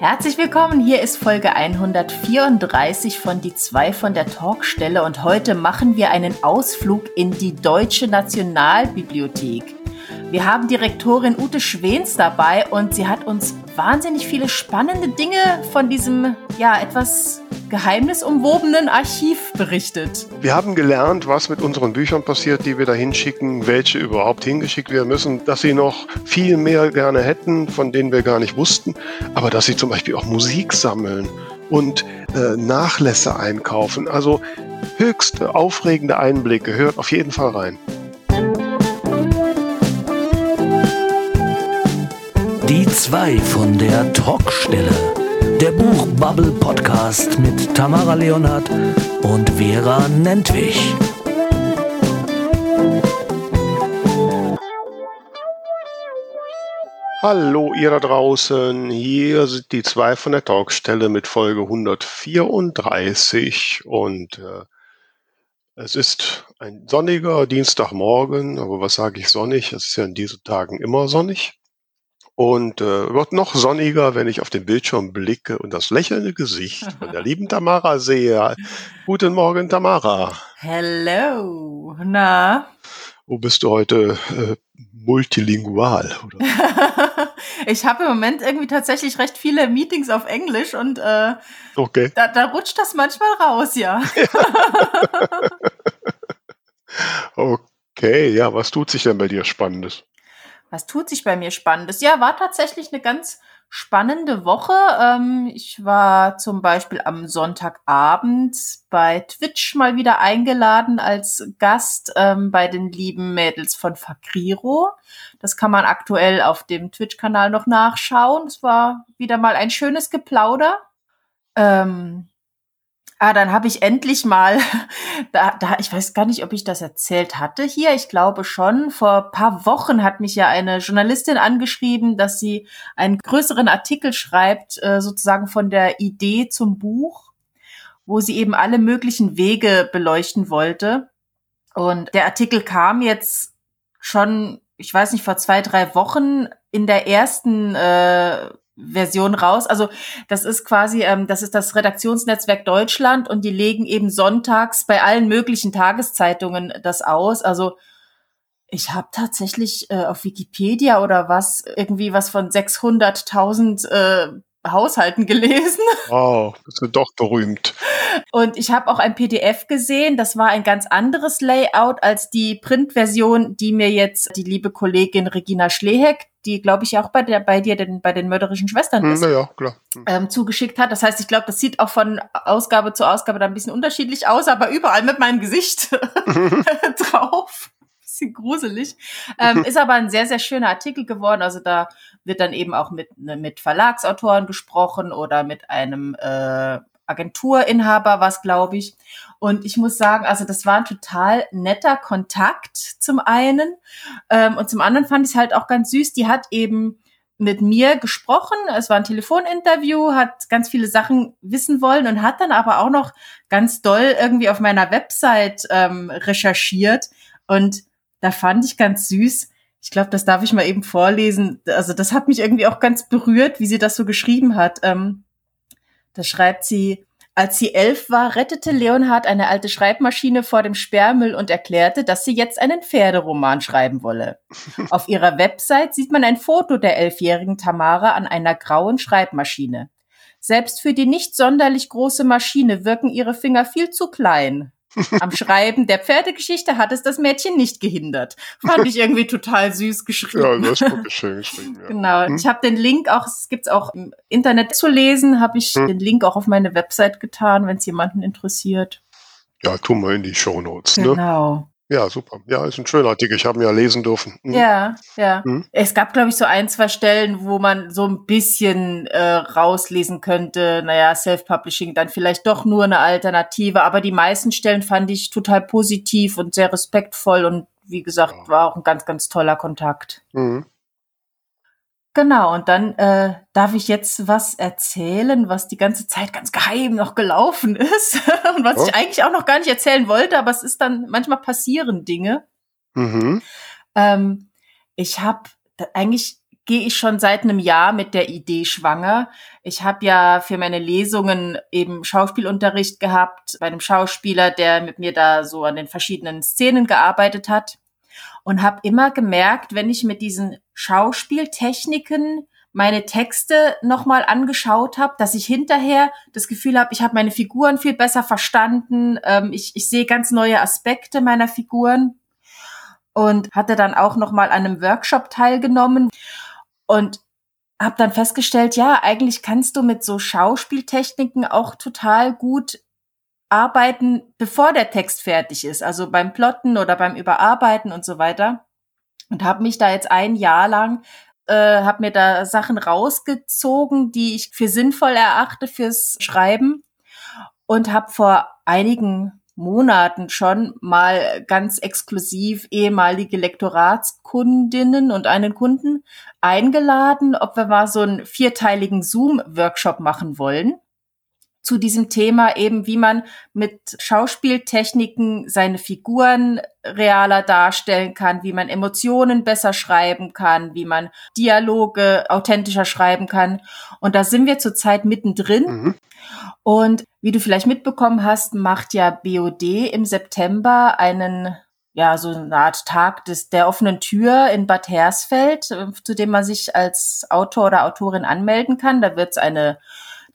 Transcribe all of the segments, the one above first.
Herzlich willkommen, hier ist Folge 134 von Die zwei von der Talkstelle und heute machen wir einen Ausflug in die Deutsche Nationalbibliothek. Wir haben Direktorin Ute Schwens dabei und sie hat uns wahnsinnig viele spannende Dinge von diesem, ja, etwas geheimnisumwobenen Archiv berichtet. Wir haben gelernt, was mit unseren Büchern passiert, die wir da hinschicken, welche überhaupt hingeschickt werden müssen, dass sie noch viel mehr gerne hätten, von denen wir gar nicht wussten, aber dass sie zum Beispiel auch Musik sammeln und äh, Nachlässe einkaufen. Also höchst aufregende Einblicke. Hört auf jeden Fall rein. Die zwei von der Talkstelle der Buchbubble Podcast mit Tamara Leonhardt und Vera Nentwich. Hallo ihr da draußen, hier sind die zwei von der Talkstelle mit Folge 134 und äh, es ist ein sonniger Dienstagmorgen, aber was sage ich sonnig? Es ist ja in diesen Tagen immer sonnig. Und äh, wird noch sonniger, wenn ich auf den Bildschirm blicke und das lächelnde Gesicht von der lieben Tamara sehe. Guten Morgen, Tamara. Hello. Na? Wo bist du heute äh, multilingual? ich habe im Moment irgendwie tatsächlich recht viele Meetings auf Englisch und äh, okay. da, da rutscht das manchmal raus, ja. okay, ja, was tut sich denn bei dir Spannendes? Was tut sich bei mir Spannendes? Ja, war tatsächlich eine ganz spannende Woche. Ähm, ich war zum Beispiel am Sonntagabend bei Twitch mal wieder eingeladen als Gast ähm, bei den lieben Mädels von Fakriro. Das kann man aktuell auf dem Twitch-Kanal noch nachschauen. Es war wieder mal ein schönes Geplauder. Ähm, Ah, dann habe ich endlich mal, da, da, ich weiß gar nicht, ob ich das erzählt hatte hier. Ich glaube schon. Vor paar Wochen hat mich ja eine Journalistin angeschrieben, dass sie einen größeren Artikel schreibt, äh, sozusagen von der Idee zum Buch, wo sie eben alle möglichen Wege beleuchten wollte. Und der Artikel kam jetzt schon, ich weiß nicht, vor zwei, drei Wochen in der ersten äh, Version raus. Also das ist quasi, ähm, das ist das Redaktionsnetzwerk Deutschland und die legen eben sonntags bei allen möglichen Tageszeitungen das aus. Also ich habe tatsächlich äh, auf Wikipedia oder was irgendwie was von 600.000 äh, Haushalten gelesen. Wow, das ist doch berühmt. Und ich habe auch ein PDF gesehen, das war ein ganz anderes Layout als die Printversion, die mir jetzt die liebe Kollegin Regina Schleheck, die glaube ich auch bei, der, bei dir den, bei den mörderischen Schwestern hm, ist, hm, ja, klar. Hm. Ähm, zugeschickt hat. Das heißt, ich glaube, das sieht auch von Ausgabe zu Ausgabe da ein bisschen unterschiedlich aus, aber überall mit meinem Gesicht drauf bisschen gruselig. Ähm, ist aber ein sehr, sehr schöner Artikel geworden. Also da wird dann eben auch mit, ne, mit Verlagsautoren gesprochen oder mit einem äh, Agenturinhaber, was glaube ich. Und ich muss sagen, also das war ein total netter Kontakt zum einen. Ähm, und zum anderen fand ich es halt auch ganz süß. Die hat eben mit mir gesprochen. Es war ein Telefoninterview, hat ganz viele Sachen wissen wollen und hat dann aber auch noch ganz doll irgendwie auf meiner Website ähm, recherchiert. Und da fand ich ganz süß. Ich glaube, das darf ich mal eben vorlesen. Also das hat mich irgendwie auch ganz berührt, wie sie das so geschrieben hat. Ähm, da schreibt sie, als sie elf war, rettete Leonhard eine alte Schreibmaschine vor dem Sperrmüll und erklärte, dass sie jetzt einen Pferderoman schreiben wolle. Auf ihrer Website sieht man ein Foto der elfjährigen Tamara an einer grauen Schreibmaschine. Selbst für die nicht sonderlich große Maschine wirken ihre Finger viel zu klein. Am Schreiben der Pferdegeschichte hat es das Mädchen nicht gehindert. Fand ich irgendwie total süß geschrieben. Ja, das ist wirklich schön geschrieben. Ja. Genau. Hm? Ich habe den Link auch, es gibt's auch im Internet zu lesen, habe ich hm? den Link auch auf meine Website getan, wenn es jemanden interessiert. Ja, tun wir in die Show Notes. Ne? Ja, super. Ja, ist ein schöner Artikel. Ich habe ihn ja lesen dürfen. Mhm. Ja, ja. Mhm. Es gab, glaube ich, so ein, zwei Stellen, wo man so ein bisschen äh, rauslesen könnte, naja, Self-Publishing dann vielleicht doch nur eine Alternative. Aber die meisten Stellen fand ich total positiv und sehr respektvoll und wie gesagt, ja. war auch ein ganz, ganz toller Kontakt. Mhm. Genau, und dann äh, darf ich jetzt was erzählen, was die ganze Zeit ganz geheim noch gelaufen ist und was oh. ich eigentlich auch noch gar nicht erzählen wollte, aber es ist dann manchmal passieren Dinge. Mhm. Ähm, ich habe eigentlich gehe ich schon seit einem Jahr mit der Idee schwanger. Ich habe ja für meine Lesungen eben Schauspielunterricht gehabt bei einem Schauspieler, der mit mir da so an den verschiedenen Szenen gearbeitet hat und habe immer gemerkt, wenn ich mit diesen Schauspieltechniken meine Texte nochmal angeschaut habe, dass ich hinterher das Gefühl habe, ich habe meine Figuren viel besser verstanden, ähm, ich, ich sehe ganz neue Aspekte meiner Figuren und hatte dann auch nochmal an einem Workshop teilgenommen und habe dann festgestellt, ja, eigentlich kannst du mit so Schauspieltechniken auch total gut arbeiten, bevor der Text fertig ist, also beim Plotten oder beim Überarbeiten und so weiter. Und habe mich da jetzt ein Jahr lang äh, habe mir da Sachen rausgezogen, die ich für sinnvoll erachte fürs Schreiben und habe vor einigen Monaten schon mal ganz exklusiv ehemalige Lektoratskundinnen und einen Kunden eingeladen, ob wir mal so einen vierteiligen Zoom-Workshop machen wollen zu diesem Thema eben, wie man mit Schauspieltechniken seine Figuren realer darstellen kann, wie man Emotionen besser schreiben kann, wie man Dialoge authentischer schreiben kann. Und da sind wir zurzeit mittendrin. Mhm. Und wie du vielleicht mitbekommen hast, macht ja BOD im September einen ja, so eine Art Tag des, der offenen Tür in Bad Hersfeld, zu dem man sich als Autor oder Autorin anmelden kann. Da wird es eine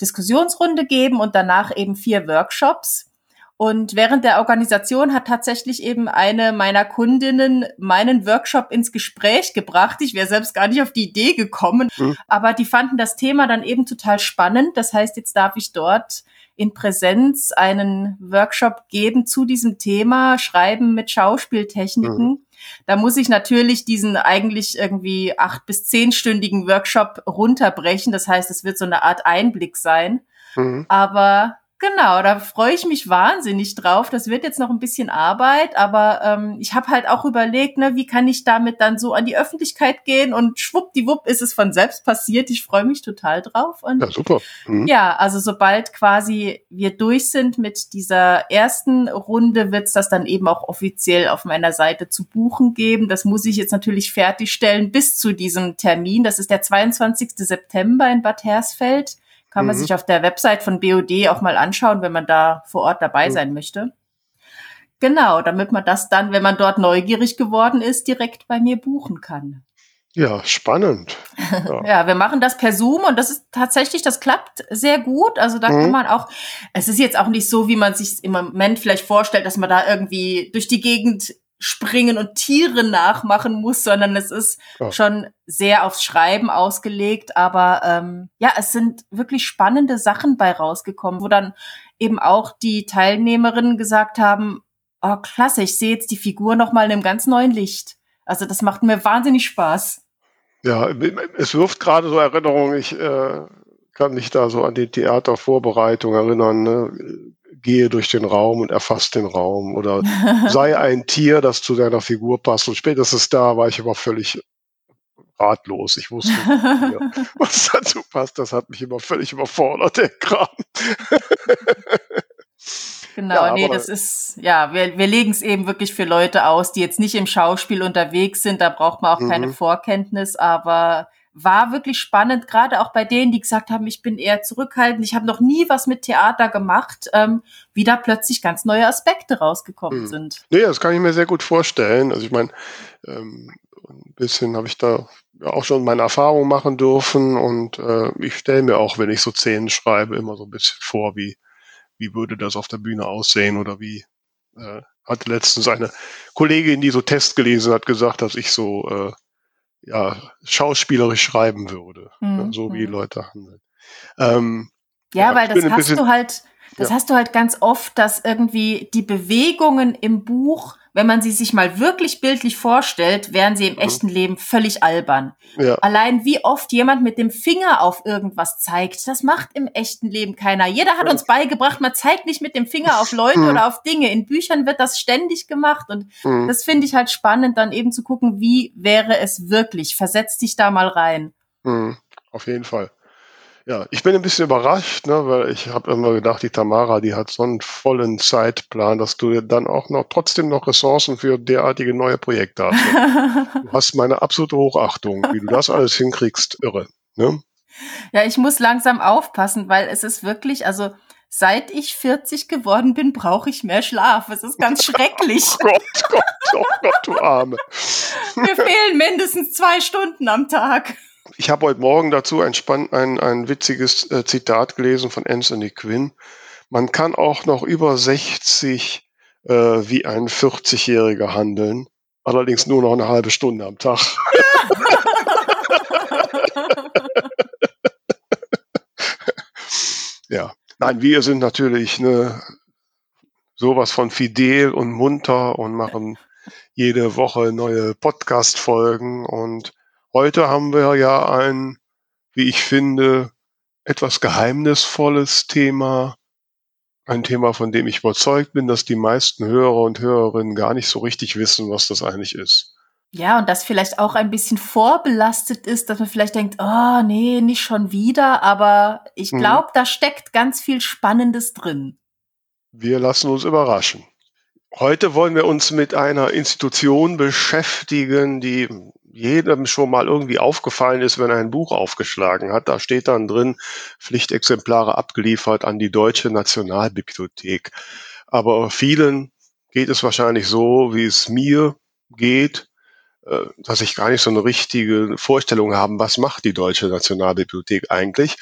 Diskussionsrunde geben und danach eben vier Workshops. Und während der Organisation hat tatsächlich eben eine meiner Kundinnen meinen Workshop ins Gespräch gebracht. Ich wäre selbst gar nicht auf die Idee gekommen, mhm. aber die fanden das Thema dann eben total spannend. Das heißt, jetzt darf ich dort in Präsenz einen Workshop geben zu diesem Thema Schreiben mit Schauspieltechniken. Mhm. Da muss ich natürlich diesen eigentlich irgendwie acht bis zehnstündigen Workshop runterbrechen. Das heißt, es wird so eine Art Einblick sein. Mhm. Aber Genau, da freue ich mich wahnsinnig drauf. Das wird jetzt noch ein bisschen Arbeit, aber ähm, ich habe halt auch überlegt, ne, wie kann ich damit dann so an die Öffentlichkeit gehen und schwuppdiwupp ist es von selbst passiert. Ich freue mich total drauf. Und ja, super. Mhm. Ja, also sobald quasi wir durch sind mit dieser ersten Runde, wird's das dann eben auch offiziell auf meiner Seite zu buchen geben. Das muss ich jetzt natürlich fertigstellen bis zu diesem Termin. Das ist der 22. September in Bad Hersfeld. Kann man mhm. sich auf der Website von BOD auch mal anschauen, wenn man da vor Ort dabei mhm. sein möchte. Genau, damit man das dann, wenn man dort neugierig geworden ist, direkt bei mir buchen kann. Ja, spannend. Ja. ja. wir machen das per Zoom und das ist tatsächlich, das klappt sehr gut. Also da mhm. kann man auch, es ist jetzt auch nicht so, wie man sich im Moment vielleicht vorstellt, dass man da irgendwie durch die Gegend springen und Tiere nachmachen muss, sondern es ist oh. schon sehr aufs Schreiben ausgelegt. Aber ähm, ja, es sind wirklich spannende Sachen bei rausgekommen, wo dann eben auch die Teilnehmerinnen gesagt haben, oh klasse, ich sehe jetzt die Figur noch mal in einem ganz neuen Licht. Also das macht mir wahnsinnig Spaß. Ja, es wirft gerade so Erinnerungen. Ich äh, kann mich da so an die Theatervorbereitung erinnern. Ne? Gehe durch den Raum und erfasse den Raum oder sei ein Tier, das zu deiner Figur passt. Und spätestens da war ich aber völlig ratlos. Ich wusste nicht, was dazu passt. Das hat mich immer völlig überfordert, der Kram. Genau, ja, nee, das ist, ja, wir, wir legen es eben wirklich für Leute aus, die jetzt nicht im Schauspiel unterwegs sind. Da braucht man auch mhm. keine Vorkenntnis, aber war wirklich spannend, gerade auch bei denen, die gesagt haben, ich bin eher zurückhaltend, ich habe noch nie was mit Theater gemacht, ähm, wie da plötzlich ganz neue Aspekte rausgekommen hm. sind. Nee, das kann ich mir sehr gut vorstellen. Also ich meine, ähm, ein bisschen habe ich da auch schon meine Erfahrungen machen dürfen und äh, ich stelle mir auch, wenn ich so Szenen schreibe, immer so ein bisschen vor, wie, wie würde das auf der Bühne aussehen oder wie äh, hatte letztens eine Kollegin, die so Test gelesen hat, gesagt, dass ich so äh, ja, schauspielerisch schreiben würde, mhm. so wie Leute handeln. Ähm, ja, ja, weil das hast du halt, das ja. hast du halt ganz oft, dass irgendwie die Bewegungen im Buch wenn man sie sich mal wirklich bildlich vorstellt, wären sie im mhm. echten Leben völlig albern. Ja. Allein wie oft jemand mit dem Finger auf irgendwas zeigt, das macht im echten Leben keiner. Jeder hat uns beigebracht, man zeigt nicht mit dem Finger auf Leute mhm. oder auf Dinge. In Büchern wird das ständig gemacht und mhm. das finde ich halt spannend, dann eben zu gucken, wie wäre es wirklich. Versetz dich da mal rein. Mhm. Auf jeden Fall. Ja, ich bin ein bisschen überrascht, ne, weil ich habe immer gedacht, die Tamara, die hat so einen vollen Zeitplan, dass du dann auch noch trotzdem noch Ressourcen für derartige neue Projekte hast. du hast meine absolute Hochachtung, wie du das alles hinkriegst, irre. Ne? Ja, ich muss langsam aufpassen, weil es ist wirklich, also seit ich 40 geworden bin, brauche ich mehr Schlaf. Es ist ganz schrecklich. oh Gott, Gott, oh Gott, du Arme. Mir fehlen mindestens zwei Stunden am Tag. Ich habe heute Morgen dazu ein, spann ein, ein witziges äh, Zitat gelesen von Anthony Quinn. Man kann auch noch über 60 äh, wie ein 40-Jähriger handeln, allerdings nur noch eine halbe Stunde am Tag. ja, nein, wir sind natürlich ne, sowas von fidel und munter und machen jede Woche neue Podcast-Folgen und Heute haben wir ja ein, wie ich finde, etwas geheimnisvolles Thema. Ein Thema, von dem ich überzeugt bin, dass die meisten Hörer und Hörerinnen gar nicht so richtig wissen, was das eigentlich ist. Ja, und das vielleicht auch ein bisschen vorbelastet ist, dass man vielleicht denkt, oh nee, nicht schon wieder, aber ich glaube, mhm. da steckt ganz viel Spannendes drin. Wir lassen uns überraschen. Heute wollen wir uns mit einer Institution beschäftigen, die jedem schon mal irgendwie aufgefallen ist, wenn er ein Buch aufgeschlagen hat. Da steht dann drin, Pflichtexemplare abgeliefert an die Deutsche Nationalbibliothek. Aber vielen geht es wahrscheinlich so, wie es mir geht, äh, dass ich gar nicht so eine richtige Vorstellung habe, was macht die Deutsche Nationalbibliothek eigentlich.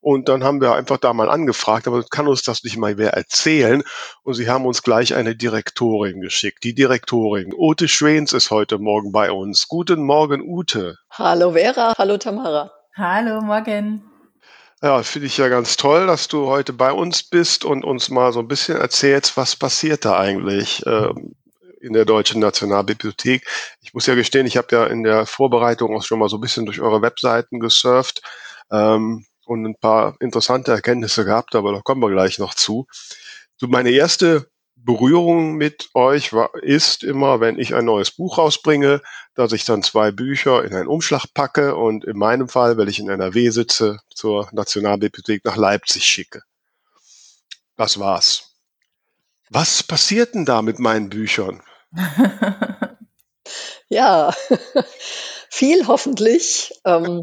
Und dann haben wir einfach da mal angefragt, aber kann uns das nicht mal wer erzählen? Und sie haben uns gleich eine Direktorin geschickt. Die Direktorin Ute Schwens ist heute Morgen bei uns. Guten Morgen, Ute. Hallo Vera, hallo Tamara. Hallo, morgen. Ja, finde ich ja ganz toll, dass du heute bei uns bist und uns mal so ein bisschen erzählst, was passiert da eigentlich äh, in der Deutschen Nationalbibliothek. Ich muss ja gestehen, ich habe ja in der Vorbereitung auch schon mal so ein bisschen durch eure Webseiten gesurft. Ähm, und ein paar interessante Erkenntnisse gehabt, aber da kommen wir gleich noch zu. So meine erste Berührung mit euch war, ist immer, wenn ich ein neues Buch rausbringe, dass ich dann zwei Bücher in einen Umschlag packe und in meinem Fall, weil ich in NRW sitze, zur Nationalbibliothek nach Leipzig schicke. Das war's. Was passiert denn da mit meinen Büchern? ja, viel hoffentlich. Ähm,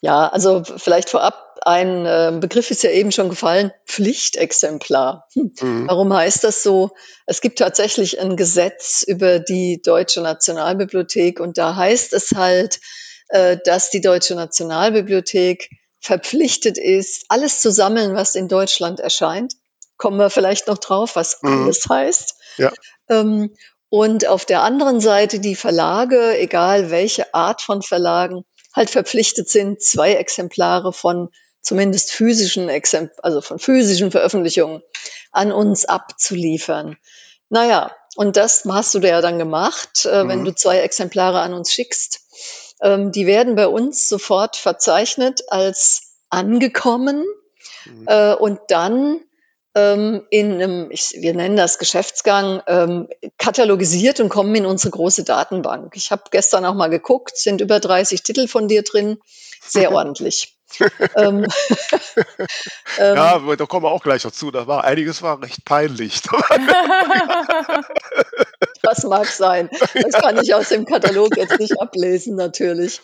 ja, also vielleicht vorab ein äh, Begriff ist ja eben schon gefallen, Pflichtexemplar. Hm. Mhm. Warum heißt das so? Es gibt tatsächlich ein Gesetz über die Deutsche Nationalbibliothek und da heißt es halt, äh, dass die Deutsche Nationalbibliothek verpflichtet ist, alles zu sammeln, was in Deutschland erscheint. Kommen wir vielleicht noch drauf, was mhm. alles heißt. Ja. Ähm, und auf der anderen Seite die Verlage, egal welche Art von Verlagen, halt verpflichtet sind, zwei Exemplare von zumindest physischen Exempl also von physischen Veröffentlichungen an uns abzuliefern. Naja, und das hast du ja dann gemacht, äh, mhm. wenn du zwei Exemplare an uns schickst. Ähm, die werden bei uns sofort verzeichnet als angekommen mhm. äh, und dann ähm, in einem, ich, wir nennen das Geschäftsgang, ähm, katalogisiert und kommen in unsere große Datenbank. Ich habe gestern auch mal geguckt, sind über 30 Titel von dir drin, sehr ordentlich. ähm, ja, ähm, da kommen wir auch gleich dazu. Da war einiges war recht peinlich. das mag sein. Das kann ich aus dem Katalog jetzt nicht ablesen, natürlich.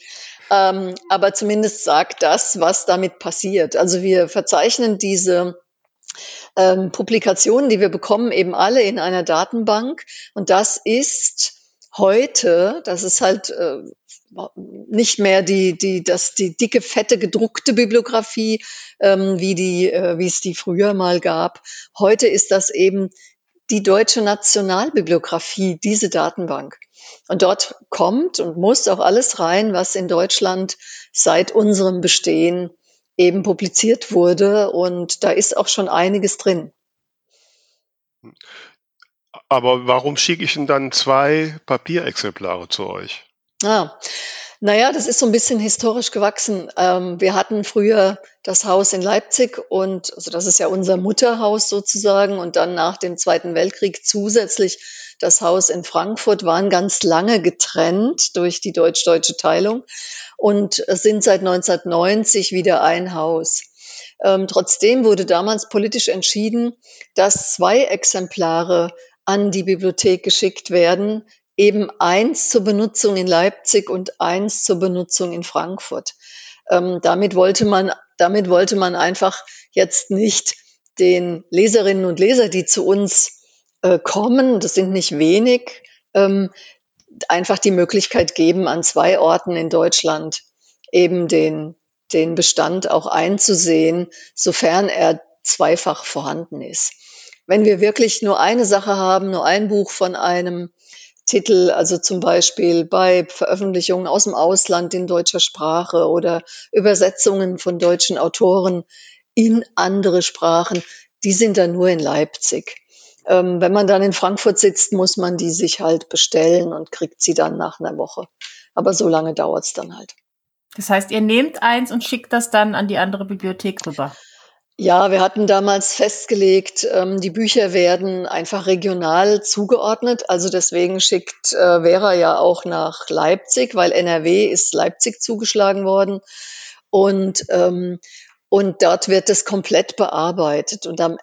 Ähm, aber zumindest sagt das, was damit passiert. Also wir verzeichnen diese ähm, Publikationen, die wir bekommen, eben alle in einer Datenbank. Und das ist heute, das ist halt äh, nicht mehr die, die, das, die dicke, fette, gedruckte Bibliografie, ähm, wie, die, äh, wie es die früher mal gab. Heute ist das eben die deutsche Nationalbibliografie, diese Datenbank. Und dort kommt und muss auch alles rein, was in Deutschland seit unserem Bestehen eben publiziert wurde. Und da ist auch schon einiges drin. Aber warum schicke ich denn dann zwei Papierexemplare zu euch? Ah, naja, das ist so ein bisschen historisch gewachsen. Ähm, wir hatten früher das Haus in Leipzig und also das ist ja unser Mutterhaus sozusagen und dann nach dem Zweiten Weltkrieg zusätzlich das Haus in Frankfurt waren ganz lange getrennt durch die deutsch-deutsche Teilung und sind seit 1990 wieder ein Haus. Ähm, trotzdem wurde damals politisch entschieden, dass zwei Exemplare an die Bibliothek geschickt werden, eben eins zur Benutzung in Leipzig und eins zur Benutzung in Frankfurt. Ähm, damit wollte man, damit wollte man einfach jetzt nicht den Leserinnen und Leser, die zu uns äh, kommen, das sind nicht wenig, ähm, einfach die Möglichkeit geben, an zwei Orten in Deutschland eben den, den Bestand auch einzusehen, sofern er zweifach vorhanden ist. Wenn wir wirklich nur eine Sache haben, nur ein Buch von einem Titel, also zum Beispiel bei Veröffentlichungen aus dem Ausland in deutscher Sprache oder Übersetzungen von deutschen Autoren in andere Sprachen, die sind dann nur in Leipzig. Ähm, wenn man dann in Frankfurt sitzt, muss man die sich halt bestellen und kriegt sie dann nach einer Woche. Aber so lange dauert's dann halt. Das heißt, ihr nehmt eins und schickt das dann an die andere Bibliothek rüber. Ja, wir hatten damals festgelegt, ähm, die Bücher werden einfach regional zugeordnet. Also deswegen schickt äh, Vera ja auch nach Leipzig, weil NRW ist Leipzig zugeschlagen worden. Und, ähm, und dort wird es komplett bearbeitet. Und am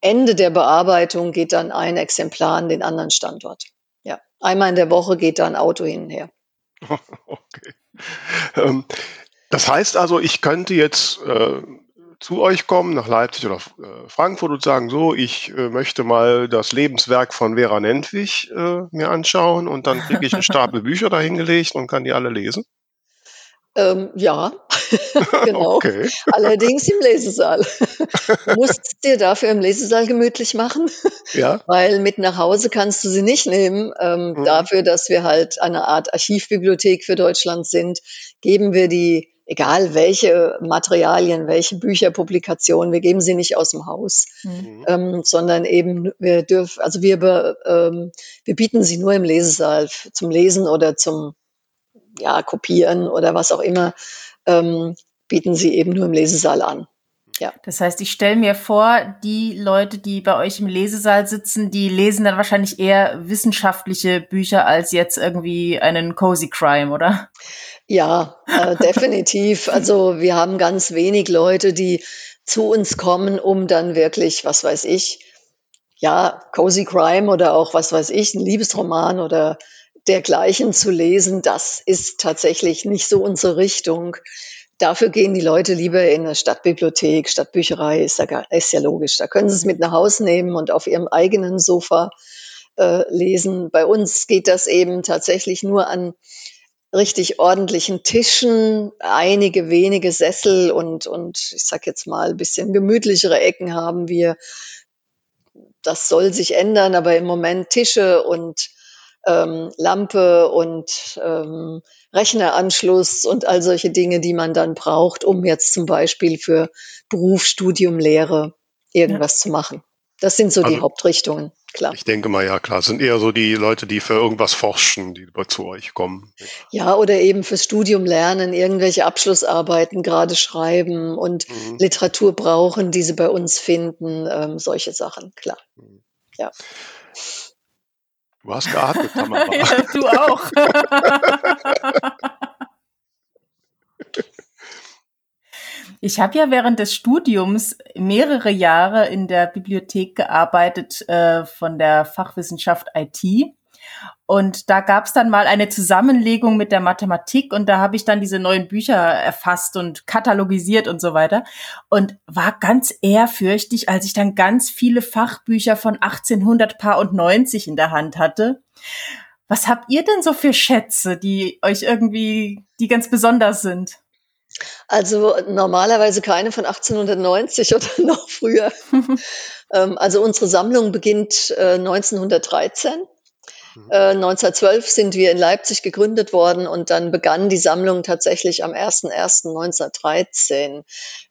Ende der Bearbeitung geht dann ein Exemplar an den anderen Standort. Ja, einmal in der Woche geht da ein Auto hin und her. Okay. Ähm, das heißt also, ich könnte jetzt äh, zu euch kommen, nach Leipzig oder äh, Frankfurt und sagen, so, ich äh, möchte mal das Lebenswerk von Vera Nentwich äh, mir anschauen und dann kriege ich einen Stapel Bücher dahingelegt und kann die alle lesen? Ähm, ja, genau. Okay. Allerdings im Lesesaal. du musst dir dafür im Lesesaal gemütlich machen, ja. weil mit nach Hause kannst du sie nicht nehmen. Ähm, mhm. Dafür, dass wir halt eine Art Archivbibliothek für Deutschland sind, geben wir die, egal welche Materialien, welche Bücher, Publikationen, wir geben sie nicht aus dem Haus, mhm. ähm, sondern eben wir dürfen, also wir, ähm, wir bieten sie nur im Lesesaal zum Lesen oder zum ja, kopieren oder was auch immer, ähm, bieten sie eben nur im Lesesaal an. Ja. Das heißt, ich stelle mir vor, die Leute, die bei euch im Lesesaal sitzen, die lesen dann wahrscheinlich eher wissenschaftliche Bücher als jetzt irgendwie einen Cozy Crime, oder? Ja, äh, definitiv. Also wir haben ganz wenig Leute, die zu uns kommen, um dann wirklich, was weiß ich, ja, Cozy Crime oder auch, was weiß ich, ein Liebesroman oder dergleichen zu lesen, das ist tatsächlich nicht so unsere Richtung. Dafür gehen die Leute lieber in eine Stadtbibliothek, Stadtbücherei, ist ja, ist ja logisch. Da können sie es mit nach Hause nehmen und auf ihrem eigenen Sofa äh, lesen. Bei uns geht das eben tatsächlich nur an richtig ordentlichen Tischen, einige wenige Sessel und, und ich sag jetzt mal, ein bisschen gemütlichere Ecken haben wir. Das soll sich ändern, aber im Moment Tische und ähm, Lampe und ähm, Rechneranschluss und all solche Dinge, die man dann braucht, um jetzt zum Beispiel für Beruf, Studium, Lehre irgendwas ja. zu machen. Das sind so also, die Hauptrichtungen, klar. Ich denke mal, ja klar, sind eher so die Leute, die für irgendwas forschen, die zu euch kommen. Ja, oder eben fürs Studium lernen, irgendwelche Abschlussarbeiten gerade schreiben und mhm. Literatur brauchen, die sie bei uns finden, ähm, solche Sachen, klar. Mhm. Ja. Du hast geatmet, Tamara. ja, du auch. Ich habe ja während des Studiums mehrere Jahre in der Bibliothek gearbeitet äh, von der Fachwissenschaft IT. Und da gab es dann mal eine Zusammenlegung mit der Mathematik und da habe ich dann diese neuen Bücher erfasst und katalogisiert und so weiter und war ganz ehrfürchtig, als ich dann ganz viele Fachbücher von 1800 Paar und 90 in der Hand hatte. Was habt ihr denn so für Schätze, die euch irgendwie, die ganz besonders sind? Also normalerweise keine von 1890 oder noch früher. ähm, also unsere Sammlung beginnt äh, 1913 äh, 1912 sind wir in Leipzig gegründet worden und dann begann die Sammlung tatsächlich am 01.01.1913.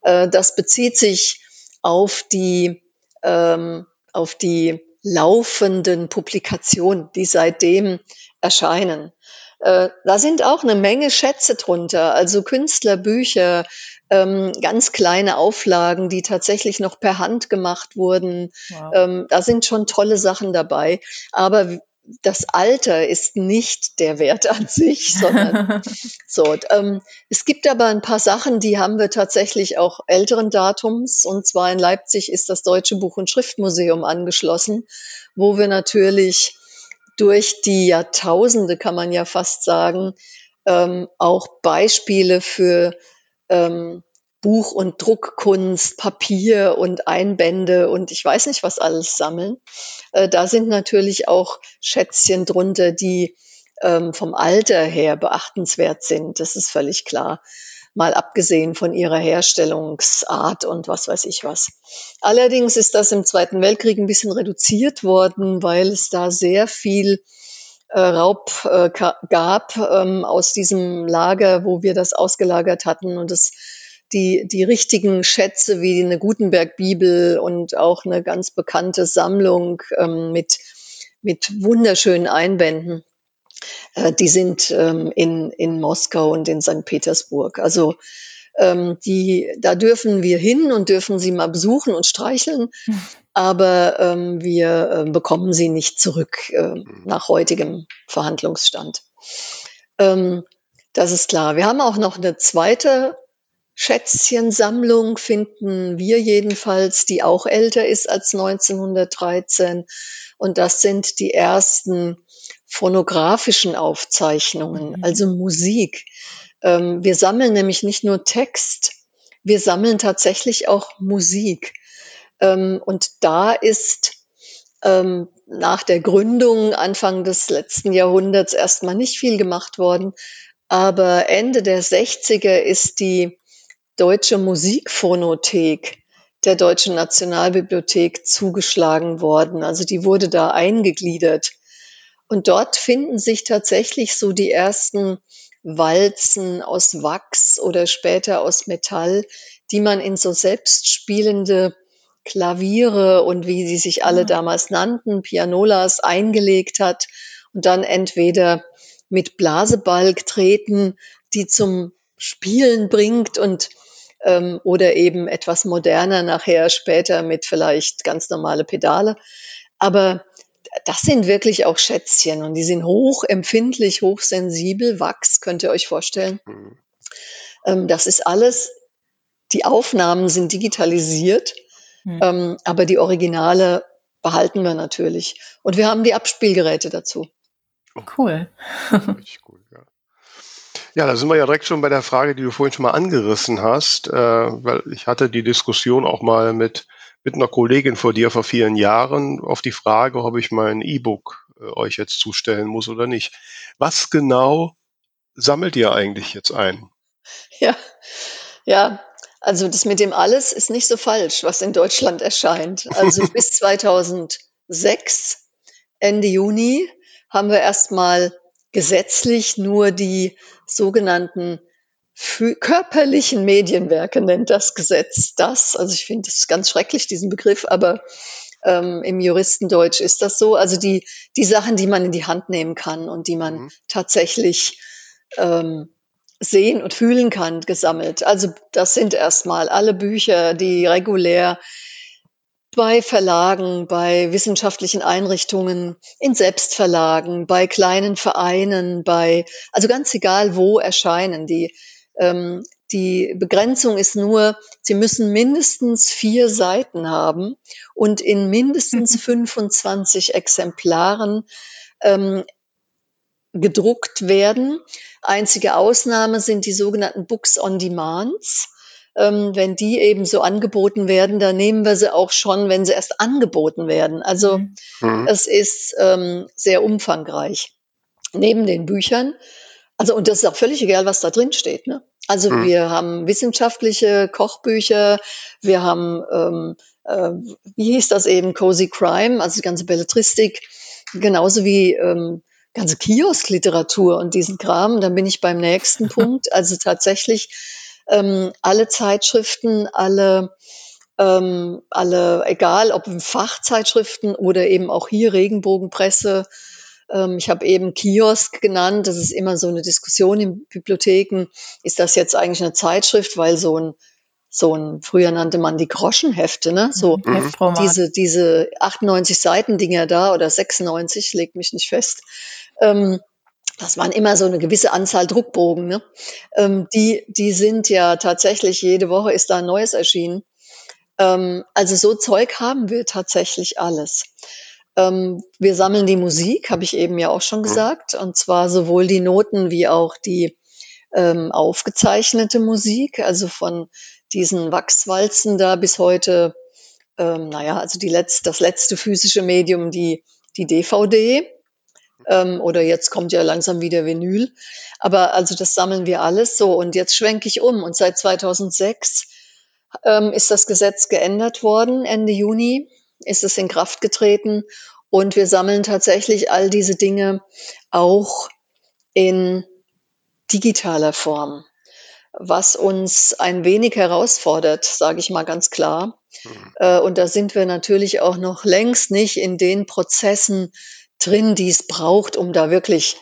Äh, das bezieht sich auf die, ähm, auf die laufenden Publikationen, die seitdem erscheinen. Äh, da sind auch eine Menge Schätze drunter, also Künstlerbücher, ähm, ganz kleine Auflagen, die tatsächlich noch per Hand gemacht wurden. Wow. Ähm, da sind schon tolle Sachen dabei. Aber das Alter ist nicht der Wert an sich, sondern so. Ähm, es gibt aber ein paar Sachen, die haben wir tatsächlich auch älteren Datums. Und zwar in Leipzig ist das Deutsche Buch- und Schriftmuseum angeschlossen, wo wir natürlich durch die Jahrtausende, kann man ja fast sagen, ähm, auch Beispiele für ähm, Buch- und Druckkunst, Papier und Einbände und ich weiß nicht was alles sammeln. Äh, da sind natürlich auch Schätzchen drunter, die ähm, vom Alter her beachtenswert sind. Das ist völlig klar. Mal abgesehen von ihrer Herstellungsart und was weiß ich was. Allerdings ist das im Zweiten Weltkrieg ein bisschen reduziert worden, weil es da sehr viel äh, Raub äh, gab ähm, aus diesem Lager, wo wir das ausgelagert hatten und es die, die richtigen Schätze wie eine Gutenberg-Bibel und auch eine ganz bekannte Sammlung ähm, mit, mit wunderschönen Einbänden. Äh, die sind ähm, in, in Moskau und in St. Petersburg. Also ähm, die, da dürfen wir hin und dürfen sie mal besuchen und streicheln, aber ähm, wir äh, bekommen sie nicht zurück äh, nach heutigem Verhandlungsstand. Ähm, das ist klar. Wir haben auch noch eine zweite Schätzchensammlung finden wir jedenfalls, die auch älter ist als 1913. Und das sind die ersten phonografischen Aufzeichnungen, mhm. also Musik. Ähm, wir sammeln nämlich nicht nur Text, wir sammeln tatsächlich auch Musik. Ähm, und da ist ähm, nach der Gründung Anfang des letzten Jahrhunderts erstmal nicht viel gemacht worden. Aber Ende der 60er ist die Deutsche Musikphonothek der Deutschen Nationalbibliothek zugeschlagen worden. Also die wurde da eingegliedert. Und dort finden sich tatsächlich so die ersten Walzen aus Wachs oder später aus Metall, die man in so selbstspielende Klaviere und wie sie sich alle ah. damals nannten, Pianolas eingelegt hat und dann entweder mit Blasebalg treten, die zum Spielen bringt und ähm, oder eben etwas moderner nachher später mit vielleicht ganz normale Pedale. Aber das sind wirklich auch Schätzchen und die sind hochempfindlich, hochsensibel. Wachs könnt ihr euch vorstellen. Mhm. Ähm, das ist alles, die Aufnahmen sind digitalisiert, mhm. ähm, aber die Originale behalten wir natürlich. Und wir haben die Abspielgeräte dazu. Cool. Richtig cool, ja. Ja, da sind wir ja direkt schon bei der Frage, die du vorhin schon mal angerissen hast, äh, weil ich hatte die Diskussion auch mal mit, mit einer Kollegin vor dir vor vielen Jahren auf die Frage, ob ich mein E-Book äh, euch jetzt zustellen muss oder nicht. Was genau sammelt ihr eigentlich jetzt ein? Ja, ja, also das mit dem alles ist nicht so falsch, was in Deutschland erscheint. Also bis 2006, Ende Juni, haben wir erstmal gesetzlich nur die sogenannten körperlichen Medienwerke nennt das Gesetz das. Also ich finde das ganz schrecklich, diesen Begriff, aber ähm, im Juristendeutsch ist das so. Also die, die Sachen, die man in die Hand nehmen kann und die man mhm. tatsächlich ähm, sehen und fühlen kann, gesammelt. Also das sind erstmal alle Bücher, die regulär bei Verlagen, bei wissenschaftlichen Einrichtungen, in Selbstverlagen, bei kleinen Vereinen, bei, also ganz egal wo erscheinen die. Ähm, die Begrenzung ist nur, sie müssen mindestens vier Seiten haben und in mindestens 25 Exemplaren ähm, gedruckt werden. Einzige Ausnahme sind die sogenannten Books on Demands ähm, wenn die eben so angeboten werden, dann nehmen wir sie auch schon, wenn sie erst angeboten werden. Also mhm. mhm. es ist ähm, sehr umfangreich. Neben den Büchern, also und das ist auch völlig egal, was da drin steht. Ne? Also mhm. wir haben wissenschaftliche Kochbücher, wir haben, ähm, äh, wie hieß das eben, Cozy Crime, also die ganze Belletristik, genauso wie ähm, ganze Kioskliteratur und diesen Kram. Dann bin ich beim nächsten Punkt. Also tatsächlich ähm, alle Zeitschriften, alle ähm, alle, egal ob Fachzeitschriften oder eben auch hier Regenbogenpresse. Ähm, ich habe eben Kiosk genannt. Das ist immer so eine Diskussion in Bibliotheken. Ist das jetzt eigentlich eine Zeitschrift, weil so ein so ein, früher nannte man die Groschenhefte, ne? So mhm. diese, diese 98 Seiten Dinger da oder 96, legt mich nicht fest. Ähm, das waren immer so eine gewisse Anzahl Druckbogen, ne? Ähm, die, die sind ja tatsächlich, jede Woche ist da ein neues erschienen. Ähm, also so Zeug haben wir tatsächlich alles. Ähm, wir sammeln die Musik, habe ich eben ja auch schon mhm. gesagt, und zwar sowohl die Noten wie auch die ähm, aufgezeichnete Musik, also von diesen Wachswalzen da bis heute, ähm, naja, also die letzte, das letzte physische Medium, die, die DVD. Ähm, oder jetzt kommt ja langsam wieder Vinyl. Aber also das sammeln wir alles so. Und jetzt schwenke ich um. Und seit 2006 ähm, ist das Gesetz geändert worden. Ende Juni ist es in Kraft getreten. Und wir sammeln tatsächlich all diese Dinge auch in digitaler Form was uns ein wenig herausfordert, sage ich mal ganz klar. Mhm. Äh, und da sind wir natürlich auch noch längst nicht in den Prozessen drin, die es braucht, um da wirklich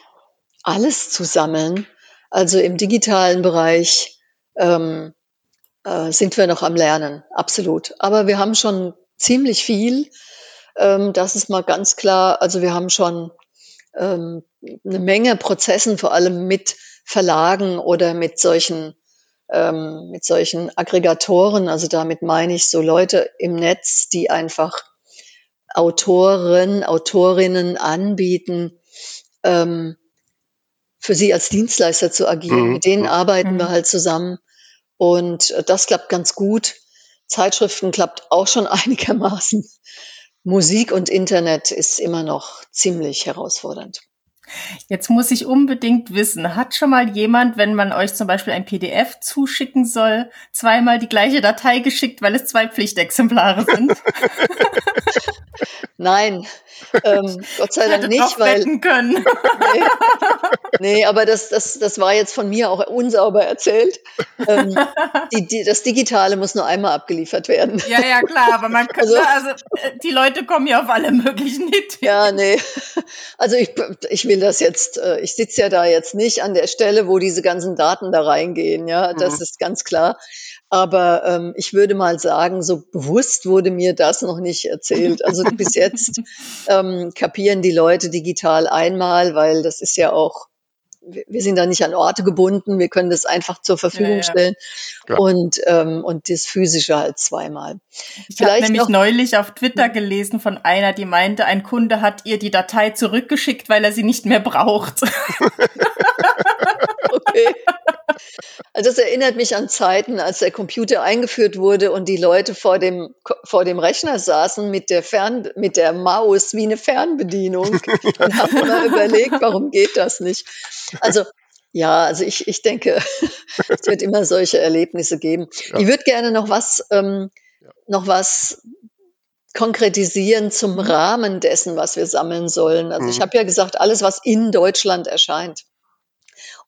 alles zu sammeln. Also im digitalen Bereich ähm, äh, sind wir noch am Lernen, absolut. Aber wir haben schon ziemlich viel. Ähm, das ist mal ganz klar. Also wir haben schon ähm, eine Menge Prozessen, vor allem mit Verlagen oder mit solchen ähm, mit solchen Aggregatoren, also damit meine ich so Leute im Netz, die einfach Autoren, Autorinnen anbieten, ähm, für sie als Dienstleister zu agieren. Mhm. Mit denen arbeiten mhm. wir halt zusammen und äh, das klappt ganz gut. Zeitschriften klappt auch schon einigermaßen. Musik und Internet ist immer noch ziemlich herausfordernd. Jetzt muss ich unbedingt wissen, hat schon mal jemand, wenn man euch zum Beispiel ein PDF zuschicken soll, zweimal die gleiche Datei geschickt, weil es zwei Pflichtexemplare sind? Nein, ähm, Gott sei Dank nicht, weil. Können. Nee, nee, aber das, das, das war jetzt von mir auch unsauber erzählt. Ähm, die, die, das Digitale muss nur einmal abgeliefert werden. Ja, ja, klar, aber man kann, also, also äh, die Leute kommen ja auf alle möglichen Ideen. Ja, nee. Also ich, ich will das jetzt, äh, ich sitze ja da jetzt nicht an der Stelle, wo diese ganzen Daten da reingehen, ja, das mhm. ist ganz klar. Aber ähm, ich würde mal sagen, so bewusst wurde mir das noch nicht erzählt. Also bis jetzt ähm, kapieren die Leute digital einmal, weil das ist ja auch, wir sind da nicht an Orte gebunden, wir können das einfach zur Verfügung ja, ja. stellen ja. und ähm, und das physische halt zweimal. Ich habe nämlich noch, neulich auf Twitter gelesen von einer, die meinte, ein Kunde hat ihr die Datei zurückgeschickt, weil er sie nicht mehr braucht. okay. Also das erinnert mich an Zeiten, als der Computer eingeführt wurde und die Leute vor dem, vor dem Rechner saßen mit der, Fern, mit der Maus wie eine Fernbedienung und haben immer überlegt, warum geht das nicht? Also ja, also ich, ich denke, es wird immer solche Erlebnisse geben. Ja. Ich würde gerne noch was, ähm, noch was konkretisieren zum Rahmen dessen, was wir sammeln sollen. Also mhm. ich habe ja gesagt, alles, was in Deutschland erscheint.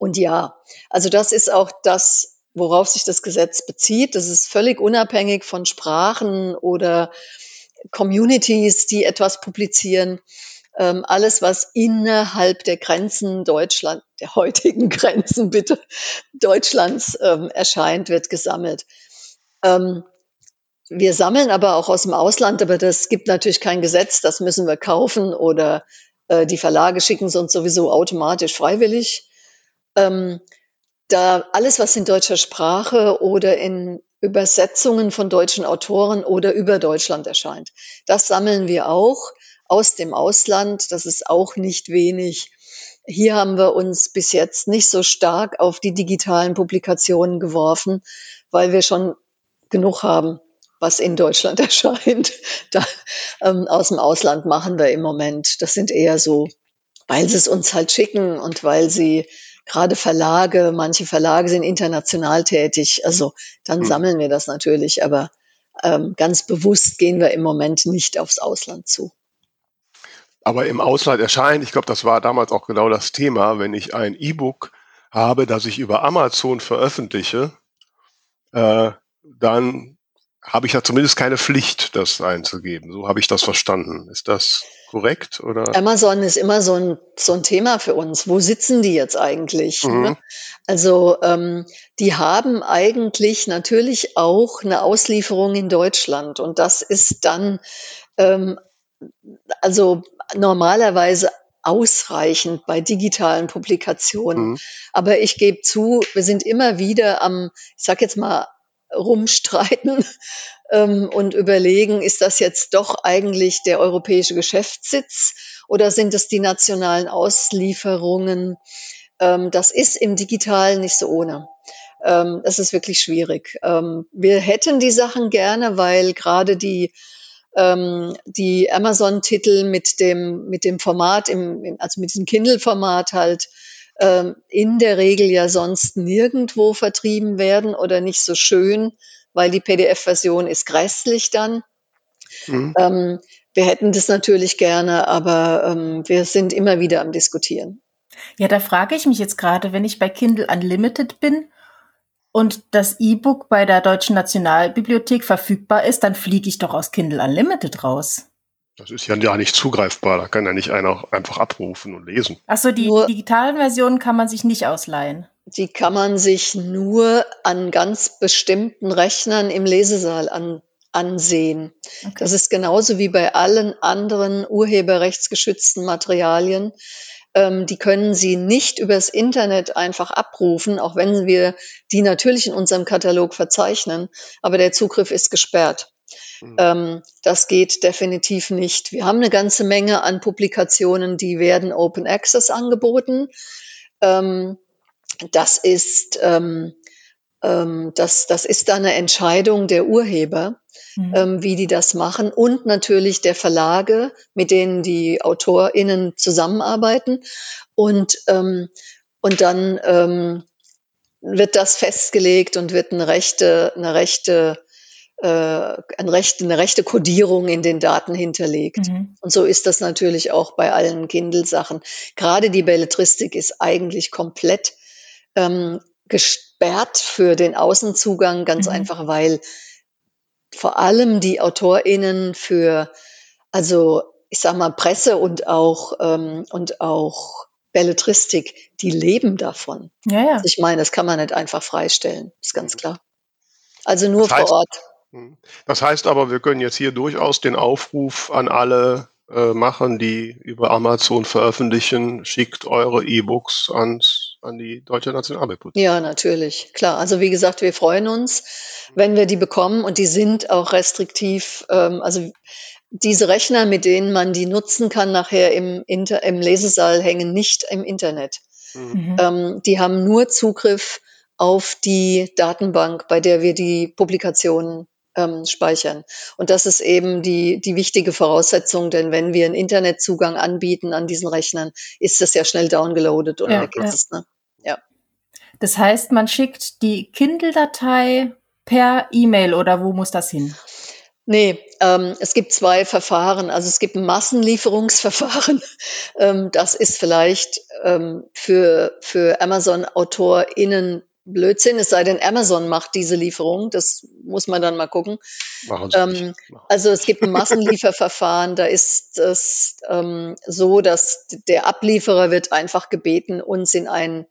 Und ja, also das ist auch das, worauf sich das Gesetz bezieht. Das ist völlig unabhängig von Sprachen oder Communities, die etwas publizieren. Ähm, alles, was innerhalb der Grenzen Deutschland, der heutigen Grenzen bitte, Deutschlands ähm, erscheint, wird gesammelt. Ähm, wir sammeln aber auch aus dem Ausland, aber das gibt natürlich kein Gesetz, das müssen wir kaufen oder äh, die Verlage schicken es uns sowieso automatisch freiwillig ähm, da alles, was in deutscher Sprache oder in Übersetzungen von deutschen Autoren oder über Deutschland erscheint, das sammeln wir auch aus dem Ausland. Das ist auch nicht wenig. Hier haben wir uns bis jetzt nicht so stark auf die digitalen Publikationen geworfen, weil wir schon genug haben, was in Deutschland erscheint. Da, ähm, aus dem Ausland machen wir im Moment. Das sind eher so, weil sie es uns halt schicken und weil sie gerade Verlage, manche Verlage sind international tätig, also dann mhm. sammeln wir das natürlich, aber ähm, ganz bewusst gehen wir im Moment nicht aufs Ausland zu. Aber im Ausland erscheint, ich glaube, das war damals auch genau das Thema, wenn ich ein E-Book habe, das ich über Amazon veröffentliche, äh, dann habe ich ja zumindest keine Pflicht, das einzugeben. So habe ich das verstanden. Ist das korrekt? Oder? Amazon ist immer so ein, so ein Thema für uns. Wo sitzen die jetzt eigentlich? Mhm. Ne? Also ähm, die haben eigentlich natürlich auch eine Auslieferung in Deutschland und das ist dann ähm, also normalerweise ausreichend bei digitalen Publikationen. Mhm. Aber ich gebe zu, wir sind immer wieder am, ich sag jetzt mal, rumstreiten ähm, und überlegen, ist das jetzt doch eigentlich der europäische Geschäftssitz oder sind es die nationalen Auslieferungen? Ähm, das ist im Digitalen nicht so ohne. Ähm, das ist wirklich schwierig. Ähm, wir hätten die Sachen gerne, weil gerade die ähm, die Amazon-Titel mit dem, mit dem Format, im, also mit diesem Kindle-Format halt in der Regel ja sonst nirgendwo vertrieben werden oder nicht so schön, weil die PDF-Version ist grässlich dann. Mhm. Ähm, wir hätten das natürlich gerne, aber ähm, wir sind immer wieder am Diskutieren. Ja, da frage ich mich jetzt gerade, wenn ich bei Kindle Unlimited bin und das E-Book bei der Deutschen Nationalbibliothek verfügbar ist, dann fliege ich doch aus Kindle Unlimited raus. Das ist ja gar nicht zugreifbar. Da kann ja nicht einer einfach abrufen und lesen. Achso, die nur, digitalen Versionen kann man sich nicht ausleihen. Die kann man sich nur an ganz bestimmten Rechnern im Lesesaal an, ansehen. Okay. Das ist genauso wie bei allen anderen urheberrechtsgeschützten Materialien. Ähm, die können Sie nicht übers Internet einfach abrufen, auch wenn wir die natürlich in unserem Katalog verzeichnen, aber der Zugriff ist gesperrt. Mhm. Ähm, das geht definitiv nicht. Wir haben eine ganze Menge an Publikationen, die werden Open Access angeboten. Ähm, das ist, ähm, ähm, das, das ist dann eine Entscheidung der Urheber mhm. ähm, wie die das machen und natürlich der Verlage, mit denen die AutorInnen zusammenarbeiten. Und, ähm, und dann ähm, wird das festgelegt und wird eine rechte, eine rechte eine rechte, eine rechte Kodierung in den Daten hinterlegt. Mhm. Und so ist das natürlich auch bei allen Kindle-Sachen. Gerade die Belletristik ist eigentlich komplett ähm, gesperrt für den Außenzugang, ganz mhm. einfach, weil vor allem die AutorInnen für, also ich sag mal, Presse und auch, ähm, und auch Belletristik, die leben davon. Ja, ja. Also ich meine, das kann man nicht einfach freistellen, ist ganz klar. Also nur das heißt, vor Ort. Hm. Das heißt aber, wir können jetzt hier durchaus den Aufruf an alle äh, machen, die über Amazon veröffentlichen, schickt eure E-Books ans an die Deutsche Nationalbibliothek. Ja, natürlich, klar. Also wie gesagt, wir freuen uns, wenn wir die bekommen und die sind auch restriktiv. Ähm, also diese Rechner, mit denen man die nutzen kann, nachher im, Inter im Lesesaal hängen nicht im Internet. Mhm. Ähm, die haben nur Zugriff auf die Datenbank, bei der wir die Publikationen ähm, speichern. Und das ist eben die, die wichtige Voraussetzung, denn wenn wir einen Internetzugang anbieten an diesen Rechnern, ist das ja schnell downgeloadet und ja, weg ist ja. es. Ne? Ja. Das heißt, man schickt die Kindle-Datei per E-Mail oder wo muss das hin? Nee, ähm, es gibt zwei Verfahren. Also es gibt ein Massenlieferungsverfahren. ähm, das ist vielleicht ähm, für, für Amazon-AutorInnen Blödsinn, es sei denn, Amazon macht diese Lieferung. Das muss man dann mal gucken. Ähm, also es gibt ein Massenlieferverfahren, da ist es ähm, so, dass der Ablieferer wird einfach gebeten, uns in einen,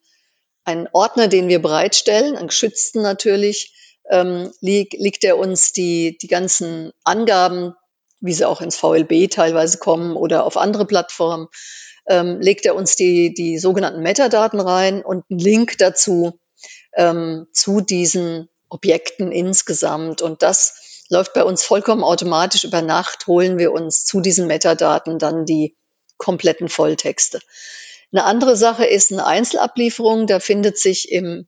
einen Ordner, den wir bereitstellen, einen geschützten natürlich, ähm, liegt, liegt er uns die, die ganzen Angaben, wie sie auch ins VLB teilweise kommen oder auf andere Plattformen, ähm, legt er uns die, die sogenannten Metadaten rein und einen Link dazu, ähm, zu diesen Objekten insgesamt. Und das läuft bei uns vollkommen automatisch. Über Nacht holen wir uns zu diesen Metadaten dann die kompletten Volltexte. Eine andere Sache ist eine Einzelablieferung. Da findet sich im,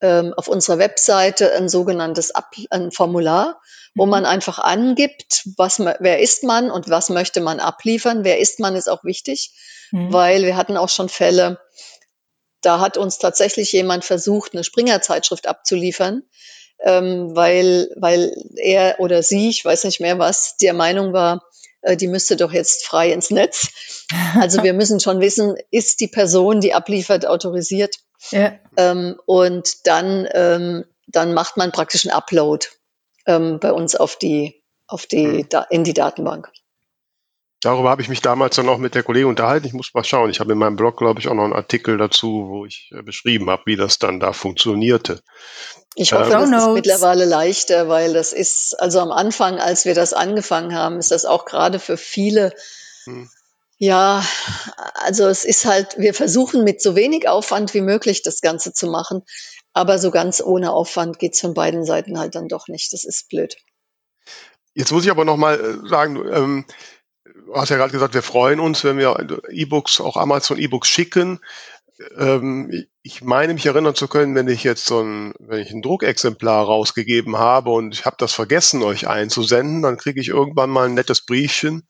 ähm, auf unserer Webseite ein sogenanntes Ab ein Formular, wo mhm. man einfach angibt, was, wer ist man und was möchte man abliefern. Wer ist man ist auch wichtig, mhm. weil wir hatten auch schon Fälle, da hat uns tatsächlich jemand versucht, eine Springer-Zeitschrift abzuliefern, ähm, weil, weil er oder sie, ich weiß nicht mehr was, der Meinung war, äh, die müsste doch jetzt frei ins Netz. Also wir müssen schon wissen, ist die Person, die abliefert, autorisiert? Ja. Ähm, und dann, ähm, dann macht man praktisch einen Upload ähm, bei uns auf die, auf die, hm. in die Datenbank. Darüber habe ich mich damals dann auch mit der Kollegin unterhalten. Ich muss mal schauen. Ich habe in meinem Blog, glaube ich, auch noch einen Artikel dazu, wo ich äh, beschrieben habe, wie das dann da funktionierte. Ich hoffe, ähm, das ist mittlerweile leichter, weil das ist, also am Anfang, als wir das angefangen haben, ist das auch gerade für viele, hm. ja, also es ist halt, wir versuchen mit so wenig Aufwand wie möglich das Ganze zu machen, aber so ganz ohne Aufwand geht es von beiden Seiten halt dann doch nicht. Das ist blöd. Jetzt muss ich aber noch mal äh, sagen, ähm, hast ja gerade gesagt, wir freuen uns, wenn wir E-Books, auch Amazon E-Books schicken. Ähm, ich meine mich erinnern zu können, wenn ich jetzt so ein, wenn ich ein Druckexemplar rausgegeben habe und ich habe das vergessen, euch einzusenden, dann kriege ich irgendwann mal ein nettes Briefchen.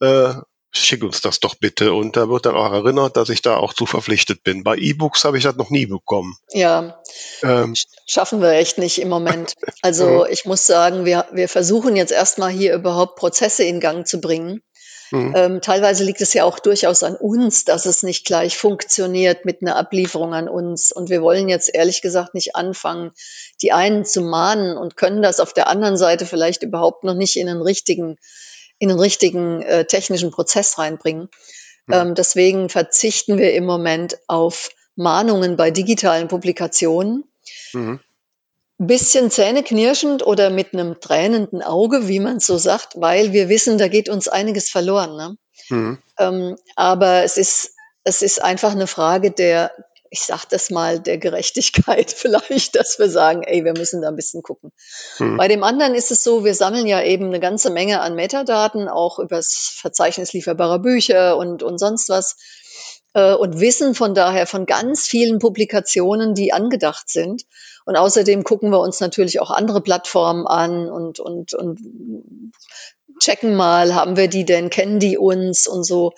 Äh, schick uns das doch bitte. Und da wird dann auch erinnert, dass ich da auch zu verpflichtet bin. Bei E-Books habe ich das noch nie bekommen. Ja, ähm. schaffen wir echt nicht im Moment. Also ich muss sagen, wir, wir versuchen jetzt erstmal hier überhaupt Prozesse in Gang zu bringen. Mhm. Ähm, teilweise liegt es ja auch durchaus an uns, dass es nicht gleich funktioniert mit einer Ablieferung an uns. Und wir wollen jetzt ehrlich gesagt nicht anfangen, die einen zu mahnen und können das auf der anderen Seite vielleicht überhaupt noch nicht in einen richtigen, in einen richtigen äh, technischen Prozess reinbringen. Mhm. Ähm, deswegen verzichten wir im Moment auf Mahnungen bei digitalen Publikationen. Mhm bisschen zähneknirschend oder mit einem tränenden Auge, wie man so sagt, weil wir wissen, da geht uns einiges verloren. Ne? Mhm. Ähm, aber es ist, es ist einfach eine Frage der, ich sag das mal, der Gerechtigkeit vielleicht, dass wir sagen, ey, wir müssen da ein bisschen gucken. Mhm. Bei dem anderen ist es so, wir sammeln ja eben eine ganze Menge an Metadaten, auch übers Verzeichnis lieferbarer Bücher und, und sonst was äh, und wissen von daher von ganz vielen Publikationen, die angedacht sind. Und außerdem gucken wir uns natürlich auch andere Plattformen an und, und, und checken mal, haben wir die denn, kennen die uns und so.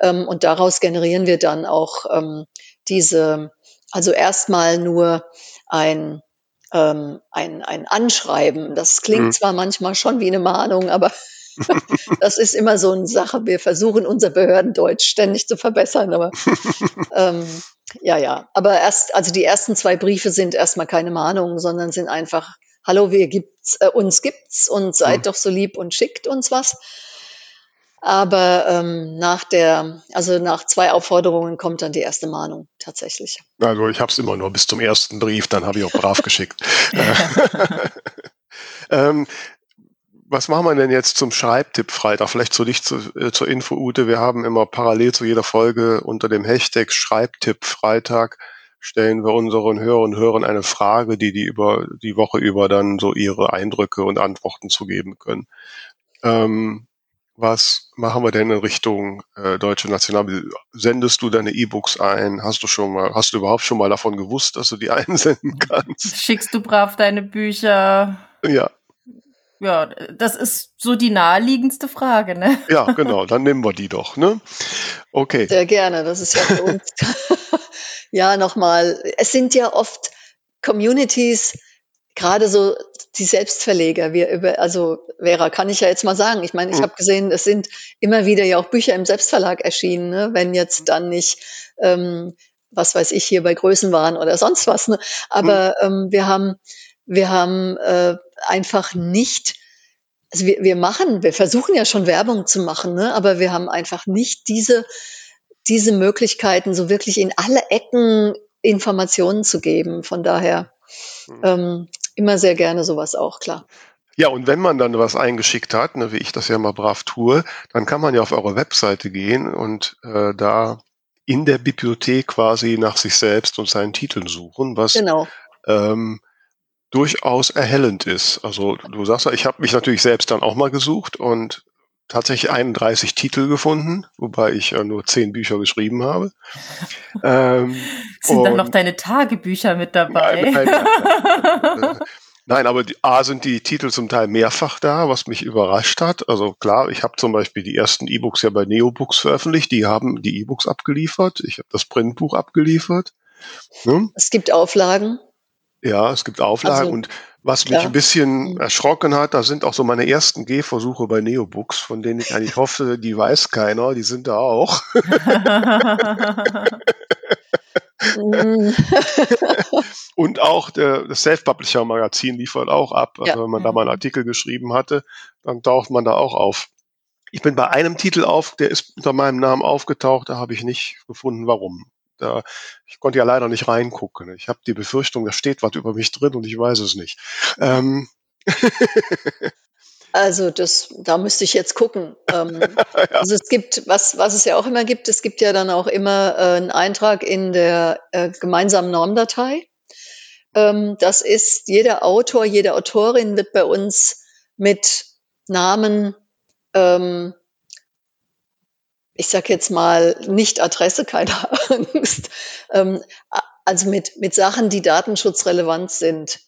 Ähm, und daraus generieren wir dann auch ähm, diese, also erstmal nur ein, ähm, ein, ein Anschreiben. Das klingt mhm. zwar manchmal schon wie eine Mahnung, aber das ist immer so eine Sache. Wir versuchen unser Behördendeutsch ständig zu verbessern, aber ähm, ja, ja. Aber erst, also die ersten zwei Briefe sind erstmal keine Mahnungen, sondern sind einfach, hallo, wir gibt's, äh, uns gibt's und seid mhm. doch so lieb und schickt uns was. Aber ähm, nach der, also nach zwei Aufforderungen kommt dann die erste Mahnung tatsächlich. Also ich habe es immer nur bis zum ersten Brief, dann habe ich auch brav geschickt. ähm, was machen wir denn jetzt zum Schreibtipp Freitag? Vielleicht zu dich zu, äh, zur Info, Ute. Wir haben immer parallel zu jeder Folge unter dem Hashtag Schreibtipp Freitag stellen wir unseren Hörern und Hörern eine Frage, die die über die Woche über dann so ihre Eindrücke und Antworten zu geben können. Ähm, was machen wir denn in Richtung äh, deutsche National? Sendest du deine E-Books ein? Hast du schon mal, hast du überhaupt schon mal davon gewusst, dass du die einsenden kannst? Schickst du brav deine Bücher? Ja. Ja, das ist so die naheliegendste Frage, ne? Ja, genau, dann nehmen wir die doch, ne? Okay. Sehr gerne, das ist ja für uns. ja, nochmal, es sind ja oft Communities, gerade so die Selbstverleger, wir über, also Vera, kann ich ja jetzt mal sagen. Ich meine, ich mhm. habe gesehen, es sind immer wieder ja auch Bücher im Selbstverlag erschienen, ne? wenn jetzt dann nicht, ähm, was weiß ich, hier bei Größenwahn oder sonst was. Ne? Aber mhm. ähm, wir haben, wir haben äh, einfach nicht, also wir, wir machen, wir versuchen ja schon Werbung zu machen, ne? aber wir haben einfach nicht diese, diese Möglichkeiten, so wirklich in alle Ecken Informationen zu geben. Von daher hm. ähm, immer sehr gerne sowas auch, klar. Ja, und wenn man dann was eingeschickt hat, ne, wie ich das ja mal brav tue, dann kann man ja auf eure Webseite gehen und äh, da in der Bibliothek quasi nach sich selbst und seinen Titeln suchen, was genau. ähm, durchaus erhellend ist. Also du sagst ja, ich habe mich natürlich selbst dann auch mal gesucht und tatsächlich 31 Titel gefunden, wobei ich ja nur 10 Bücher geschrieben habe. Ähm, Sind dann noch deine Tagebücher mit dabei? Nein, nein, nein, aber die, A sind die Titel zum Teil mehrfach da, was mich überrascht hat. Also klar, ich habe zum Beispiel die ersten E-Books ja bei Neobooks veröffentlicht, die haben die E-Books abgeliefert, ich habe das Printbuch abgeliefert. Hm? Es gibt Auflagen. Ja, es gibt Auflagen also, und was mich ein bisschen mhm. erschrocken hat, da sind auch so meine ersten Gehversuche bei Neobooks, von denen ich eigentlich hoffe, die weiß keiner, die sind da auch. Mm. und auch der, das Self-Publisher-Magazin liefert auch ab. Also ja. wenn man da mal einen Artikel geschrieben hatte, dann taucht man da auch auf. Ich bin bei einem Titel auf, der ist unter meinem Namen aufgetaucht, da habe ich nicht gefunden, warum. Da, ich konnte ja leider nicht reingucken. Ich habe die Befürchtung, da steht was über mich drin und ich weiß es nicht. Ähm. Also das, da müsste ich jetzt gucken. Ähm, ja. Also es gibt, was, was es ja auch immer gibt, es gibt ja dann auch immer äh, einen Eintrag in der äh, gemeinsamen Normdatei. Ähm, das ist, jeder Autor, jede Autorin wird bei uns mit Namen, ähm, ich sag jetzt mal nicht Adresse, keine Angst, ähm, also mit, mit Sachen, die datenschutzrelevant sind.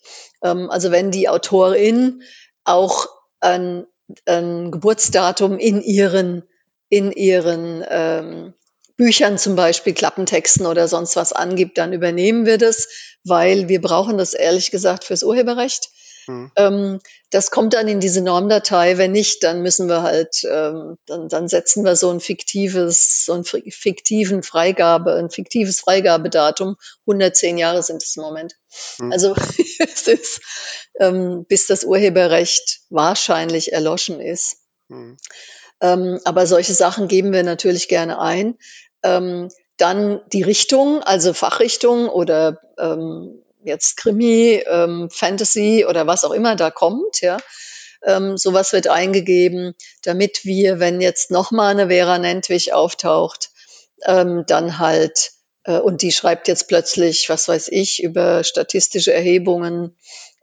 Ähm, also wenn die Autorin auch ein, ein Geburtsdatum in ihren, in ihren ähm, Büchern zum Beispiel Klappentexten oder sonst was angibt, dann übernehmen wir das, weil wir brauchen das ehrlich gesagt fürs Urheberrecht. Mhm. Ähm, das kommt dann in diese Normdatei. Wenn nicht, dann müssen wir halt, ähm, dann, dann setzen wir so ein fiktives, so ein fiktiven Freigabe, ein fiktives Freigabedatum. 110 Jahre sind es im Moment. Mhm. Also es ist, ähm, bis das Urheberrecht wahrscheinlich erloschen ist. Mhm. Aber solche Sachen geben wir natürlich gerne ein. Dann die Richtung, also Fachrichtung oder ähm, jetzt Krimi, ähm, Fantasy oder was auch immer da kommt, ja. Ähm, sowas wird eingegeben, damit wir, wenn jetzt nochmal eine Vera Nentwich auftaucht, ähm, dann halt, äh, und die schreibt jetzt plötzlich, was weiß ich, über statistische Erhebungen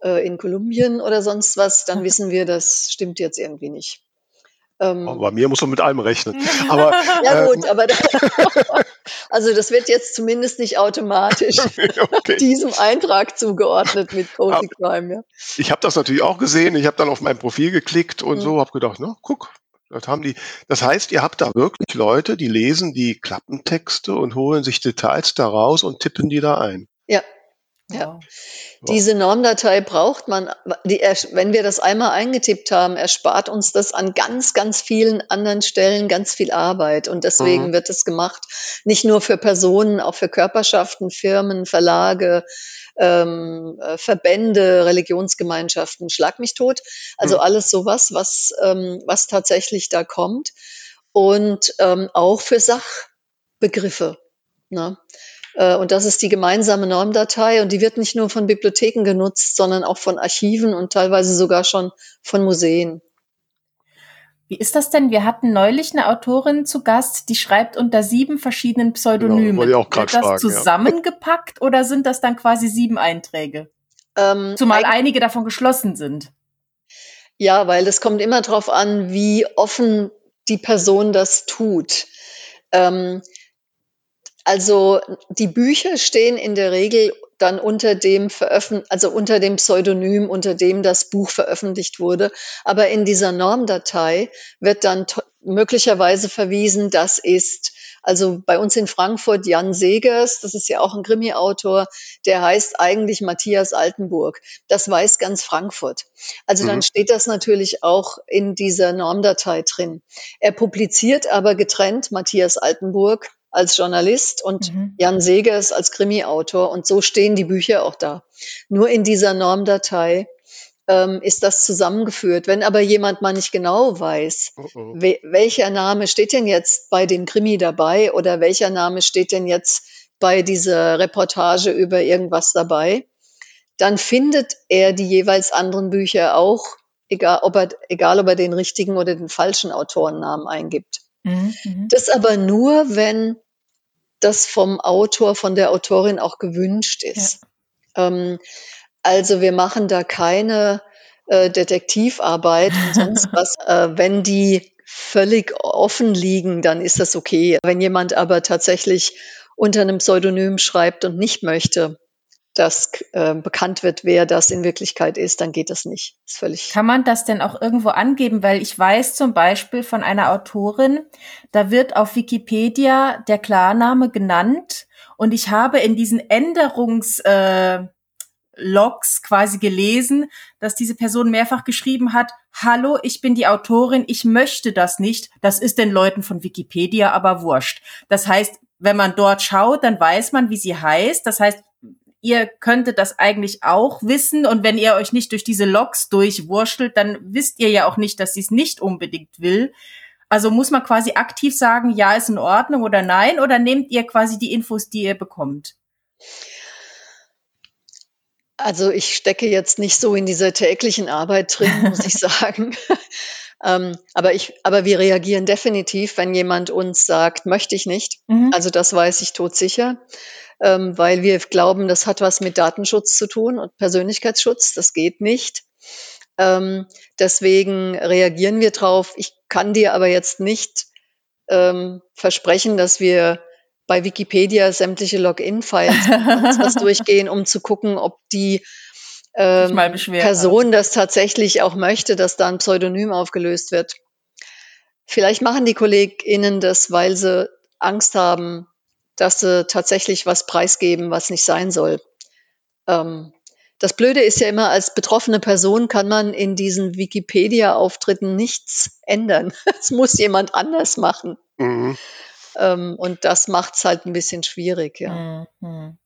äh, in Kolumbien oder sonst was, dann wissen wir, das stimmt jetzt irgendwie nicht. Ähm, bei mir muss man mit allem rechnen. Aber, ja gut, ähm, aber da, also das wird jetzt zumindest nicht automatisch okay. diesem Eintrag zugeordnet mit Cozy Crime. Ja. Ich habe das natürlich auch gesehen. Ich habe dann auf mein Profil geklickt und mhm. so habe gedacht, na guck, das haben die. Das heißt, ihr habt da wirklich Leute, die lesen die Klappentexte und holen sich Details daraus und tippen die da ein. Ja, ja. Diese Normdatei braucht man, die, wenn wir das einmal eingetippt haben, erspart uns das an ganz, ganz vielen anderen Stellen ganz viel Arbeit. Und deswegen mhm. wird es gemacht, nicht nur für Personen, auch für Körperschaften, Firmen, Verlage, ähm, äh, Verbände, Religionsgemeinschaften, schlag mich tot. Also mhm. alles sowas, was, ähm, was tatsächlich da kommt. Und ähm, auch für Sachbegriffe. Ne? Äh, und das ist die gemeinsame Normdatei und die wird nicht nur von Bibliotheken genutzt, sondern auch von Archiven und teilweise sogar schon von Museen. Wie ist das denn? Wir hatten neulich eine Autorin zu Gast, die schreibt unter sieben verschiedenen Pseudonymen. Genau, ich auch Wird das fragen, zusammengepackt ja. oder sind das dann quasi sieben Einträge? Ähm, Zumal einige davon geschlossen sind. Ja, weil es kommt immer darauf an, wie offen die Person das tut. Ähm, also die Bücher stehen in der Regel dann unter dem veröffentlicht, also unter dem Pseudonym, unter dem das Buch veröffentlicht wurde. Aber in dieser Normdatei wird dann möglicherweise verwiesen, das ist also bei uns in Frankfurt Jan Segers, das ist ja auch ein Krimi-Autor, der heißt eigentlich Matthias Altenburg. Das weiß ganz Frankfurt. Also mhm. dann steht das natürlich auch in dieser Normdatei drin. Er publiziert aber getrennt Matthias Altenburg als Journalist und mhm. Jan Segers als Krimi-Autor. Und so stehen die Bücher auch da. Nur in dieser Normdatei ähm, ist das zusammengeführt. Wenn aber jemand mal nicht genau weiß, oh oh. We welcher Name steht denn jetzt bei dem Krimi dabei oder welcher Name steht denn jetzt bei dieser Reportage über irgendwas dabei, dann findet er die jeweils anderen Bücher auch, egal ob er, egal ob er den richtigen oder den falschen Autorennamen eingibt. Mhm. mhm. Das aber nur, wenn das vom Autor, von der Autorin auch gewünscht ist. Ja. Ähm, also wir machen da keine äh, Detektivarbeit und sonst was. Äh, wenn die völlig offen liegen, dann ist das okay. Wenn jemand aber tatsächlich unter einem Pseudonym schreibt und nicht möchte, dass äh, bekannt wird, wer das in Wirklichkeit ist, dann geht das nicht. Ist völlig. Kann man das denn auch irgendwo angeben? Weil ich weiß zum Beispiel von einer Autorin, da wird auf Wikipedia der Klarname genannt und ich habe in diesen Änderungs äh, Logs quasi gelesen, dass diese Person mehrfach geschrieben hat, hallo, ich bin die Autorin, ich möchte das nicht, das ist den Leuten von Wikipedia aber wurscht. Das heißt, wenn man dort schaut, dann weiß man, wie sie heißt. Das heißt, ihr könntet das eigentlich auch wissen und wenn ihr euch nicht durch diese Logs durchwurschtelt, dann wisst ihr ja auch nicht, dass sie es nicht unbedingt will. Also muss man quasi aktiv sagen, ja, ist in Ordnung oder nein, oder nehmt ihr quasi die Infos, die ihr bekommt? Also ich stecke jetzt nicht so in dieser täglichen Arbeit drin, muss ich sagen. ähm, aber ich, aber wir reagieren definitiv, wenn jemand uns sagt, möchte ich nicht. Mhm. Also das weiß ich todsicher, ähm, weil wir glauben, das hat was mit Datenschutz zu tun und Persönlichkeitsschutz. Das geht nicht. Ähm, deswegen reagieren wir drauf. Ich kann dir aber jetzt nicht ähm, versprechen, dass wir bei Wikipedia sämtliche Login-Files durchgehen, um zu gucken, ob die ähm, Person das tatsächlich auch möchte, dass da ein Pseudonym aufgelöst wird. Vielleicht machen die KollegInnen das, weil sie Angst haben, dass sie tatsächlich was preisgeben, was nicht sein soll. Ähm, das Blöde ist ja immer, als betroffene Person kann man in diesen Wikipedia-Auftritten nichts ändern. Es muss jemand anders machen. Mhm. Ähm, und das macht es halt ein bisschen schwierig, ja. Mhm.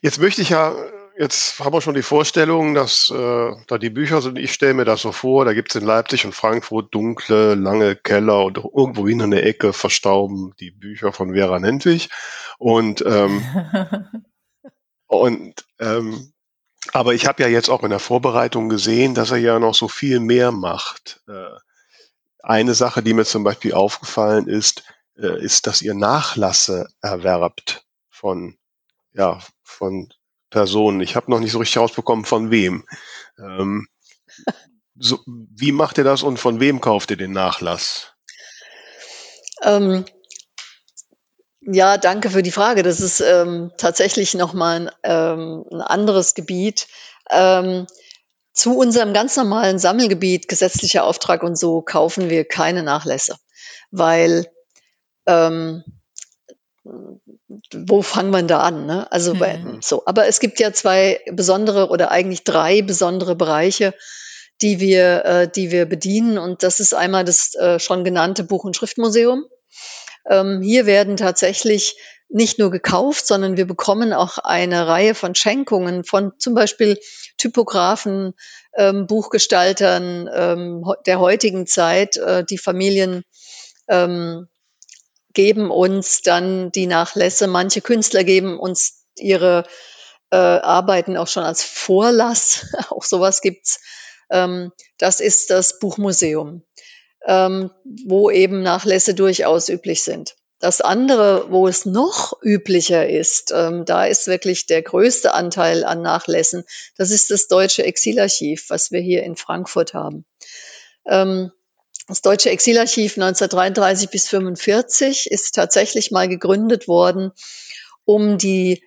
Jetzt möchte ich ja, jetzt haben wir schon die Vorstellung, dass äh, da die Bücher sind, ich stelle mir das so vor, da gibt es in Leipzig und Frankfurt dunkle, lange Keller und irgendwo in der Ecke verstauben die Bücher von Vera Nentwich. Und, ähm, und ähm, aber ich habe ja jetzt auch in der Vorbereitung gesehen, dass er ja noch so viel mehr macht. Äh, eine Sache, die mir zum Beispiel aufgefallen ist, äh, ist, dass ihr Nachlasse erwerbt von, ja, von Personen. Ich habe noch nicht so richtig rausbekommen, von wem. Ähm, so, wie macht ihr das und von wem kauft ihr den Nachlass? Ähm, ja, danke für die Frage. Das ist ähm, tatsächlich nochmal ein, ähm, ein anderes Gebiet. Ähm, zu unserem ganz normalen Sammelgebiet, gesetzlicher Auftrag und so, kaufen wir keine Nachlässe, weil ähm, wo fangen wir da an? Ne? Also mhm. so, aber es gibt ja zwei besondere oder eigentlich drei besondere Bereiche, die wir, äh, die wir bedienen. Und das ist einmal das äh, schon genannte Buch- und Schriftmuseum. Ähm, hier werden tatsächlich nicht nur gekauft, sondern wir bekommen auch eine Reihe von Schenkungen von zum Beispiel Typografen, ähm, Buchgestaltern ähm, der heutigen Zeit, äh, die Familien ähm, geben uns dann die Nachlässe. Manche Künstler geben uns ihre äh, Arbeiten auch schon als Vorlass. auch sowas gibt's. Ähm, das ist das Buchmuseum, ähm, wo eben Nachlässe durchaus üblich sind. Das andere, wo es noch üblicher ist, ähm, da ist wirklich der größte Anteil an Nachlässen. Das ist das Deutsche Exilarchiv, was wir hier in Frankfurt haben. Ähm, das Deutsche Exilarchiv 1933 bis 45 ist tatsächlich mal gegründet worden, um die,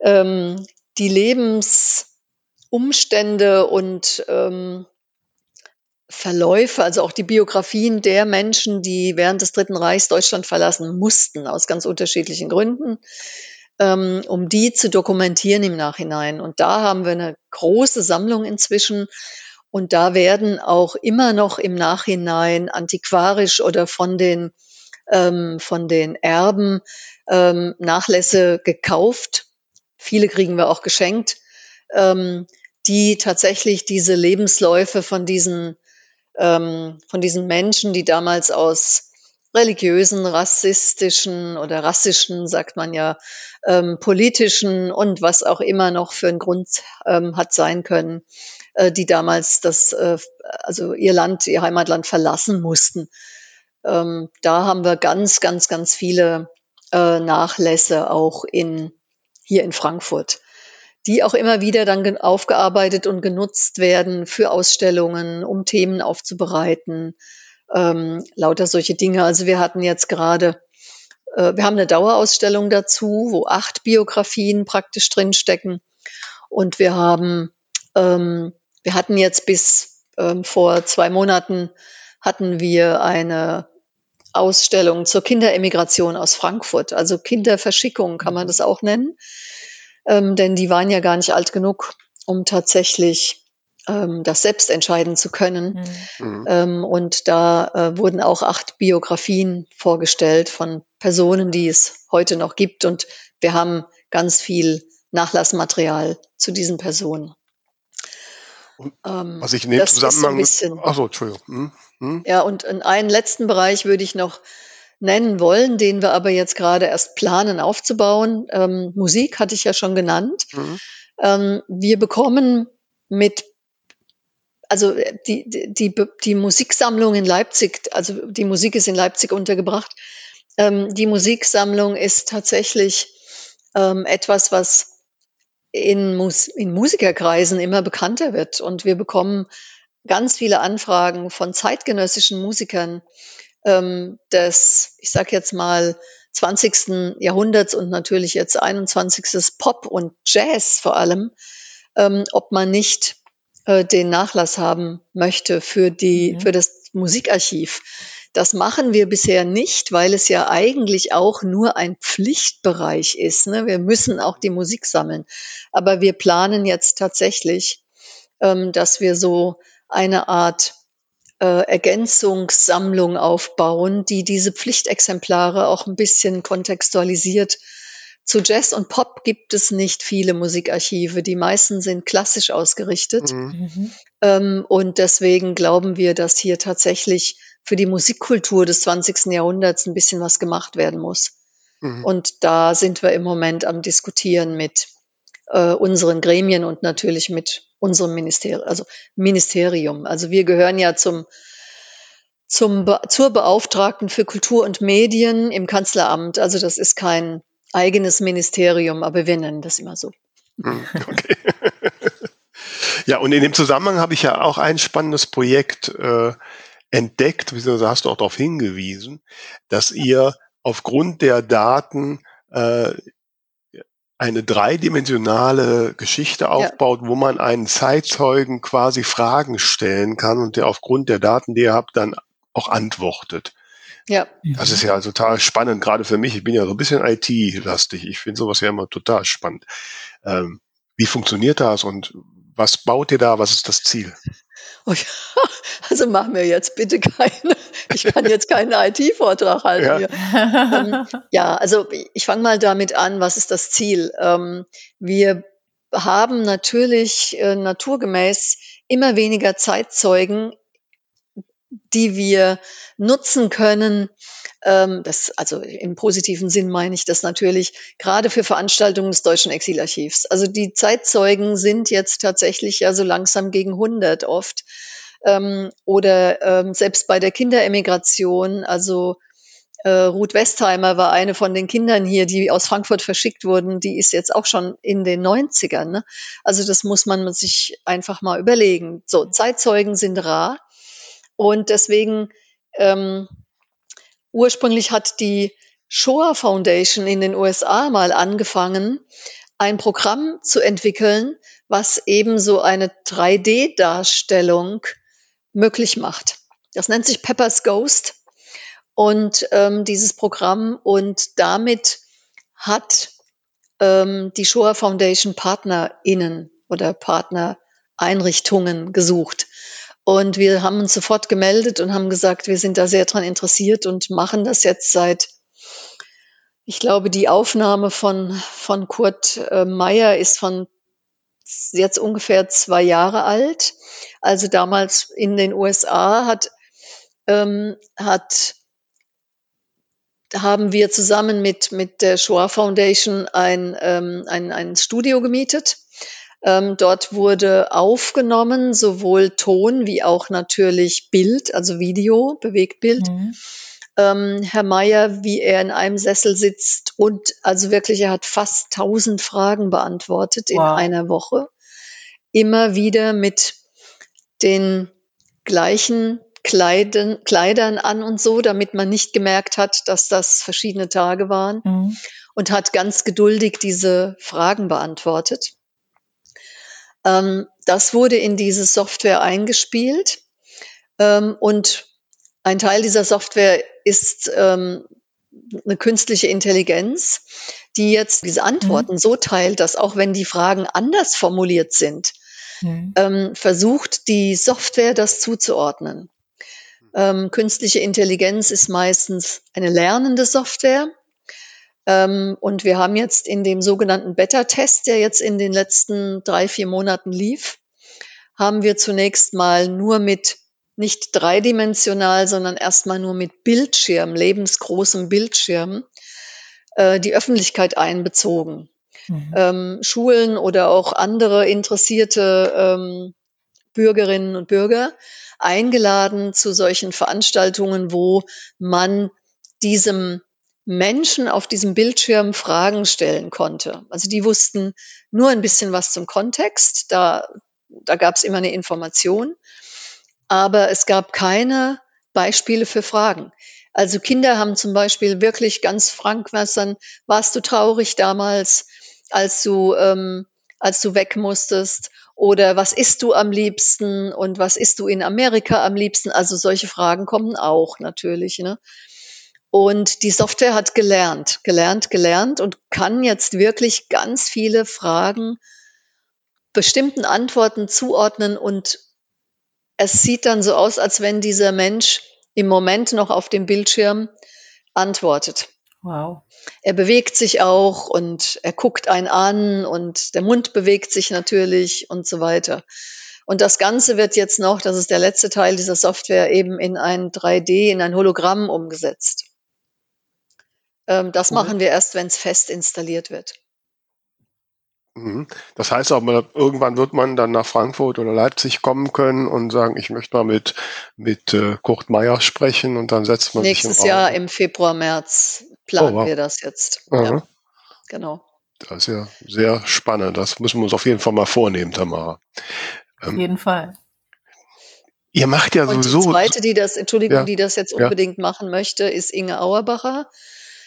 ähm, die Lebensumstände und ähm, Verläufe, also auch die Biografien der Menschen, die während des Dritten Reichs Deutschland verlassen mussten, aus ganz unterschiedlichen Gründen, ähm, um die zu dokumentieren im Nachhinein. Und da haben wir eine große Sammlung inzwischen und da werden auch immer noch im Nachhinein antiquarisch oder von den, ähm, von den Erben ähm, Nachlässe gekauft. Viele kriegen wir auch geschenkt, ähm, die tatsächlich diese Lebensläufe von diesen, ähm, von diesen Menschen, die damals aus religiösen, rassistischen oder rassischen, sagt man ja, ähm, politischen und was auch immer noch für einen Grund ähm, hat sein können, äh, die damals das, äh, also ihr Land, ihr Heimatland verlassen mussten. Ähm, da haben wir ganz, ganz, ganz viele äh, Nachlässe auch in, hier in Frankfurt, die auch immer wieder dann aufgearbeitet und genutzt werden für Ausstellungen, um Themen aufzubereiten, ähm, lauter solche Dinge. Also wir hatten jetzt gerade, äh, wir haben eine Dauerausstellung dazu, wo acht Biografien praktisch drinstecken. Und wir haben ähm, wir hatten jetzt bis ähm, vor zwei Monaten hatten wir eine Ausstellung zur Kinderemigration aus Frankfurt, also Kinderverschickung kann man das auch nennen, ähm, denn die waren ja gar nicht alt genug, um tatsächlich ähm, das selbst entscheiden zu können. Mhm. Ähm, und da äh, wurden auch acht Biografien vorgestellt von Personen, die es heute noch gibt. Und wir haben ganz viel Nachlassmaterial zu diesen Personen. Ähm, was ich in dem Zusammenhang. So Achso, Entschuldigung. Hm, hm. Ja, und in einen letzten Bereich würde ich noch nennen wollen, den wir aber jetzt gerade erst planen aufzubauen. Ähm, Musik hatte ich ja schon genannt. Mhm. Ähm, wir bekommen mit also die, die, die, die Musiksammlung in Leipzig, also die Musik ist in Leipzig untergebracht. Ähm, die Musiksammlung ist tatsächlich ähm, etwas, was in, Mus in Musikerkreisen immer bekannter wird. Und wir bekommen ganz viele Anfragen von zeitgenössischen Musikern ähm, des, ich sage jetzt mal, 20. Jahrhunderts und natürlich jetzt 21. Pop und Jazz vor allem, ähm, ob man nicht äh, den Nachlass haben möchte für die, mhm. für das Musikarchiv. Das machen wir bisher nicht, weil es ja eigentlich auch nur ein Pflichtbereich ist. Ne? Wir müssen auch die Musik sammeln. Aber wir planen jetzt tatsächlich, ähm, dass wir so eine Art äh, Ergänzungssammlung aufbauen, die diese Pflichtexemplare auch ein bisschen kontextualisiert zu Jazz und Pop gibt es nicht viele Musikarchive. Die meisten sind klassisch ausgerichtet. Mhm. mhm. Ähm, und deswegen glauben wir, dass hier tatsächlich für die Musikkultur des 20. Jahrhunderts ein bisschen was gemacht werden muss. Mhm. Und da sind wir im Moment am Diskutieren mit äh, unseren Gremien und natürlich mit unserem Ministerium, also Ministerium. Also wir gehören ja zum zum zur Beauftragten für Kultur und Medien im Kanzleramt. Also das ist kein eigenes Ministerium, aber wir nennen das immer so. Hm, okay. ja, und in dem Zusammenhang habe ich ja auch ein spannendes Projekt äh, entdeckt, beziehungsweise hast du auch darauf hingewiesen, dass ihr aufgrund der Daten äh, eine dreidimensionale Geschichte aufbaut, ja. wo man einen Zeitzeugen quasi Fragen stellen kann und der aufgrund der Daten, die ihr habt, dann auch antwortet. Ja. Das ist ja total spannend, gerade für mich. Ich bin ja so ein bisschen IT-lastig. Ich finde sowas ja immer total spannend. Ähm, wie funktioniert das und was baut ihr da? Was ist das Ziel? Oh also machen wir jetzt bitte keine, ich kann jetzt keinen IT-Vortrag halten. Ja. Ähm, ja, also ich fange mal damit an, was ist das Ziel? Ähm, wir haben natürlich äh, naturgemäß immer weniger Zeitzeugen die wir nutzen können. Ähm, das, also im positiven Sinn meine ich das natürlich, gerade für Veranstaltungen des Deutschen Exilarchivs. Also die Zeitzeugen sind jetzt tatsächlich ja so langsam gegen 100 oft. Ähm, oder ähm, selbst bei der Kinderemigration, also äh, Ruth Westheimer war eine von den Kindern hier, die aus Frankfurt verschickt wurden. Die ist jetzt auch schon in den 90ern. Ne? Also das muss man sich einfach mal überlegen. So, Zeitzeugen sind rar. Und deswegen ähm, ursprünglich hat die Shoah Foundation in den USA mal angefangen, ein Programm zu entwickeln, was eben so eine 3D-Darstellung möglich macht. Das nennt sich Pepper's Ghost. Und ähm, dieses Programm und damit hat ähm, die Shoah Foundation PartnerInnen oder Partnereinrichtungen gesucht. Und wir haben uns sofort gemeldet und haben gesagt, wir sind da sehr dran interessiert und machen das jetzt seit, ich glaube, die Aufnahme von, von Kurt äh, Meyer ist von jetzt ungefähr zwei Jahre alt. Also damals in den USA hat, ähm, hat haben wir zusammen mit, mit der Shoah Foundation ein, ähm, ein, ein Studio gemietet ähm, dort wurde aufgenommen, sowohl Ton wie auch natürlich Bild, also Video, Bewegtbild. Mhm. Ähm, Herr Meier, wie er in einem Sessel sitzt und also wirklich, er hat fast tausend Fragen beantwortet in einer Woche. Immer wieder mit den gleichen Kleiden, Kleidern an und so, damit man nicht gemerkt hat, dass das verschiedene Tage waren. Mhm. Und hat ganz geduldig diese Fragen beantwortet. Ähm, das wurde in diese Software eingespielt ähm, und ein Teil dieser Software ist ähm, eine künstliche Intelligenz, die jetzt diese Antworten mhm. so teilt, dass auch wenn die Fragen anders formuliert sind, mhm. ähm, versucht die Software das zuzuordnen. Ähm, künstliche Intelligenz ist meistens eine lernende Software. Ähm, und wir haben jetzt in dem sogenannten Beta-Test, der jetzt in den letzten drei, vier Monaten lief, haben wir zunächst mal nur mit nicht dreidimensional, sondern erstmal nur mit Bildschirm, lebensgroßem Bildschirm, äh, die Öffentlichkeit einbezogen. Mhm. Ähm, Schulen oder auch andere interessierte ähm, Bürgerinnen und Bürger eingeladen zu solchen Veranstaltungen, wo man diesem Menschen auf diesem Bildschirm Fragen stellen konnte. Also die wussten nur ein bisschen was zum Kontext, da, da gab es immer eine Information aber es gab keine Beispiele für Fragen. Also Kinder haben zum Beispiel wirklich ganz frank wassern, warst du traurig damals, als du, ähm, als du weg musstest? Oder was isst du am liebsten und was isst du in Amerika am liebsten? Also solche Fragen kommen auch natürlich. Ne? Und die Software hat gelernt, gelernt, gelernt und kann jetzt wirklich ganz viele Fragen bestimmten Antworten zuordnen und es sieht dann so aus, als wenn dieser Mensch im Moment noch auf dem Bildschirm antwortet. Wow. Er bewegt sich auch und er guckt einen an und der Mund bewegt sich natürlich und so weiter. Und das Ganze wird jetzt noch, das ist der letzte Teil dieser Software, eben in ein 3D, in ein Hologramm umgesetzt. Ähm, das machen wir erst, wenn es fest installiert wird. Mhm. Das heißt aber, irgendwann wird man dann nach Frankfurt oder Leipzig kommen können und sagen, ich möchte mal mit, mit äh, Kurt Meyer sprechen und dann setzt man Nächstes sich im Jahr im Februar, März planen oh, wow. wir das jetzt. Ja, genau. Das ist ja sehr spannend. Das müssen wir uns auf jeden Fall mal vornehmen, Tamara. Ähm, auf jeden Fall. Ihr macht ja und sowieso. Die zweite, die das, Entschuldigung, ja, die das jetzt unbedingt ja. machen möchte, ist Inge Auerbacher.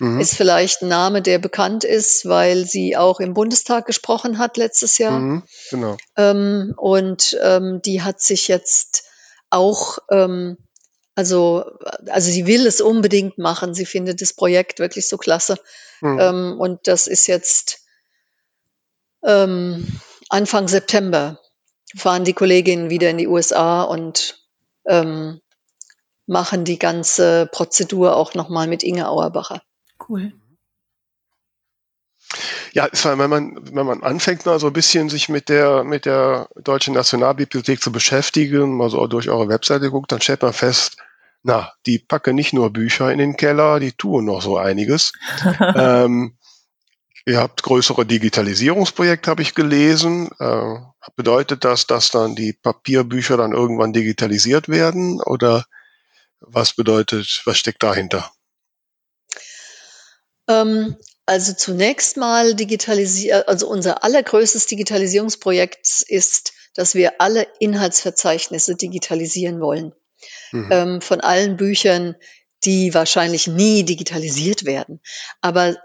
Mhm. Ist vielleicht ein Name, der bekannt ist, weil sie auch im Bundestag gesprochen hat letztes Jahr. Mhm, genau. Ähm, und ähm, die hat sich jetzt auch, ähm, also, also sie will es unbedingt machen. Sie findet das Projekt wirklich so klasse. Mhm. Ähm, und das ist jetzt ähm, Anfang September fahren die Kolleginnen wieder in die USA und ähm, machen die ganze Prozedur auch nochmal mit Inge Auerbacher. Cool. Ja, wenn man, wenn man anfängt, mal so ein bisschen sich mit der, mit der Deutschen Nationalbibliothek zu beschäftigen, mal so durch eure Webseite guckt, dann stellt man fest, na, die packen nicht nur Bücher in den Keller, die tun noch so einiges. ähm, ihr habt größere Digitalisierungsprojekte, habe ich gelesen. Äh, bedeutet das, dass dann die Papierbücher dann irgendwann digitalisiert werden? Oder was bedeutet, was steckt dahinter? Ähm, also zunächst mal digitalisieren, also unser allergrößtes Digitalisierungsprojekt ist, dass wir alle Inhaltsverzeichnisse digitalisieren wollen. Mhm. Ähm, von allen Büchern, die wahrscheinlich nie digitalisiert werden. Aber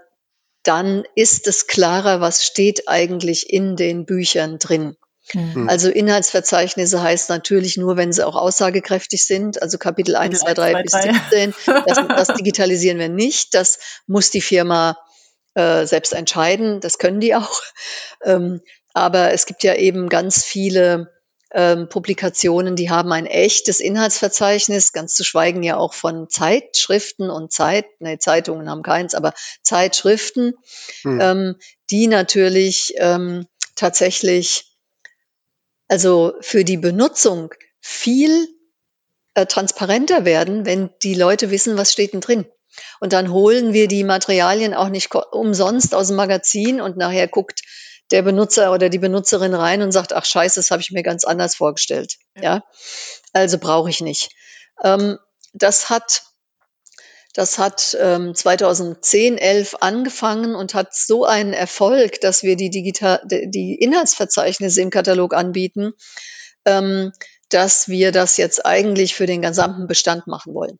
dann ist es klarer, was steht eigentlich in den Büchern drin. Mhm. Also Inhaltsverzeichnisse heißt natürlich nur, wenn sie auch aussagekräftig sind. Also Kapitel 1, 2, 3 bis 17. Das, das digitalisieren wir nicht. Das muss die Firma äh, selbst entscheiden. Das können die auch. Ähm, aber es gibt ja eben ganz viele ähm, Publikationen, die haben ein echtes Inhaltsverzeichnis, ganz zu schweigen ja auch von Zeitschriften und Zeit, nee, Zeitungen haben keins, aber Zeitschriften, hm. ähm, die natürlich ähm, tatsächlich also für die Benutzung viel äh, transparenter werden, wenn die Leute wissen, was steht denn drin. Und dann holen wir die Materialien auch nicht umsonst aus dem Magazin und nachher guckt der Benutzer oder die Benutzerin rein und sagt, ach scheiße, das habe ich mir ganz anders vorgestellt. Ja, ja? also brauche ich nicht. Ähm, das hat das hat ähm, 2010, 11 angefangen und hat so einen Erfolg, dass wir die, digital, die Inhaltsverzeichnisse im Katalog anbieten, ähm, dass wir das jetzt eigentlich für den gesamten Bestand machen wollen.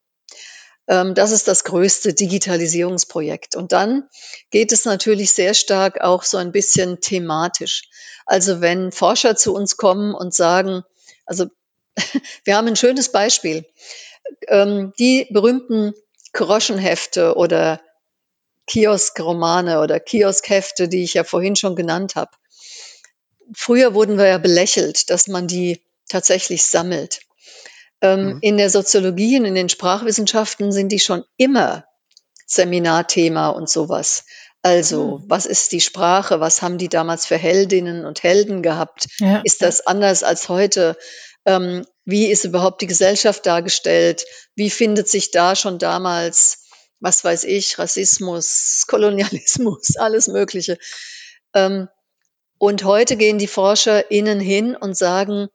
Ähm, das ist das größte Digitalisierungsprojekt. Und dann geht es natürlich sehr stark auch so ein bisschen thematisch. Also wenn Forscher zu uns kommen und sagen, also wir haben ein schönes Beispiel. Ähm, die berühmten Groschenhefte oder Kioskromane oder Kioskhefte, die ich ja vorhin schon genannt habe. früher wurden wir ja belächelt, dass man die tatsächlich sammelt. Ähm, mhm. In der Soziologie und in den Sprachwissenschaften sind die schon immer Seminarthema und sowas. Also, mhm. was ist die Sprache? Was haben die damals für Heldinnen und Helden gehabt? Ja. Ist das anders als heute? Ähm, wie ist überhaupt die Gesellschaft dargestellt? Wie findet sich da schon damals, was weiß ich, Rassismus, Kolonialismus, alles Mögliche? Ähm, und heute gehen die ForscherInnen hin und sagen,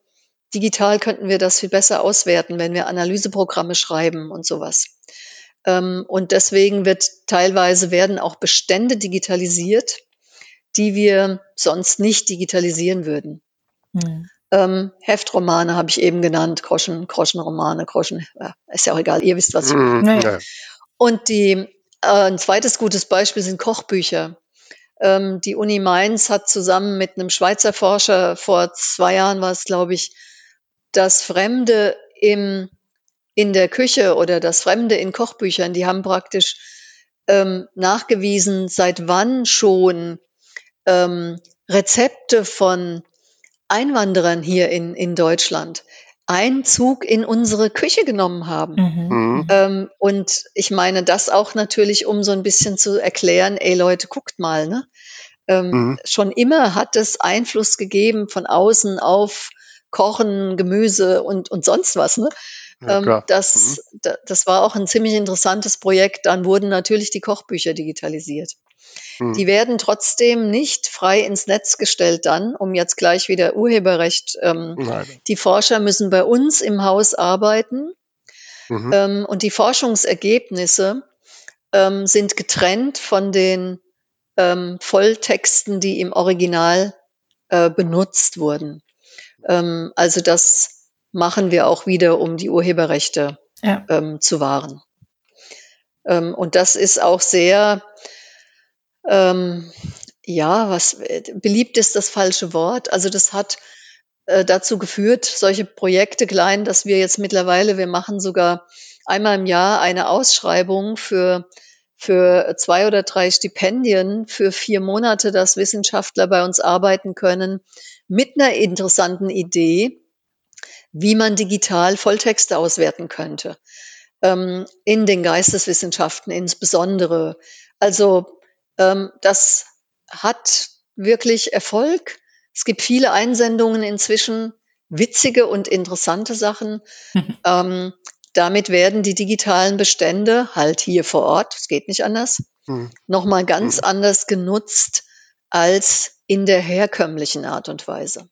digital könnten wir das viel besser auswerten, wenn wir Analyseprogramme schreiben und sowas. Ähm, und deswegen wird teilweise werden auch Bestände digitalisiert, die wir sonst nicht digitalisieren würden. Mhm. Ähm, Heftromane habe ich eben genannt, Groschen, Groschenromane, Groschen, ja, ist ja auch egal, ihr wisst was. Mhm. Ja. Und die, äh, ein zweites gutes Beispiel sind Kochbücher. Ähm, die Uni Mainz hat zusammen mit einem Schweizer Forscher vor zwei Jahren war es, glaube ich, das Fremde im, in der Küche oder das Fremde in Kochbüchern, die haben praktisch ähm, nachgewiesen, seit wann schon ähm, Rezepte von Einwanderern hier in, in Deutschland Einzug in unsere Küche genommen haben. Mhm. mhm. Ähm, und ich meine das auch natürlich, um so ein bisschen zu erklären, ey Leute, guckt mal, ne? Ähm, mhm. Schon immer hat es Einfluss gegeben von außen auf Kochen, Gemüse und, und sonst was. Ne? Ja, ähm, das, mhm. das war auch ein ziemlich interessantes Projekt. Dann wurden natürlich die Kochbücher digitalisiert. Mhm. Die werden trotzdem nicht frei ins Netz gestellt dann, um jetzt gleich wieder Urheberrecht. Ähm, die Forscher müssen bei uns im Haus arbeiten mhm. ähm, und die Forschungsergebnisse ähm, sind getrennt von den ähm, Volltexten, die im Original äh, benutzt wurden. Ähm, also das machen wir auch wieder, um die Urheberrechte ja. ähm, zu wahren. Ähm, und das ist auch sehr, ähm, ja, was beliebt ist das falsche Wort. Also das hat äh, dazu geführt, solche Projekte klein, dass wir jetzt mittlerweile, wir machen sogar einmal im Jahr eine Ausschreibung für für zwei oder drei Stipendien für vier Monate, dass Wissenschaftler bei uns arbeiten können mit einer interessanten Idee, wie man digital Volltexte auswerten könnte. Ähm, in den Geisteswissenschaften insbesondere. Also ähm, das hat wirklich Erfolg. Es gibt viele Einsendungen inzwischen, witzige und interessante Sachen. ähm, damit werden die digitalen Bestände halt hier vor Ort, es geht nicht anders, mhm. nochmal ganz mhm. anders genutzt als in der herkömmlichen Art und Weise.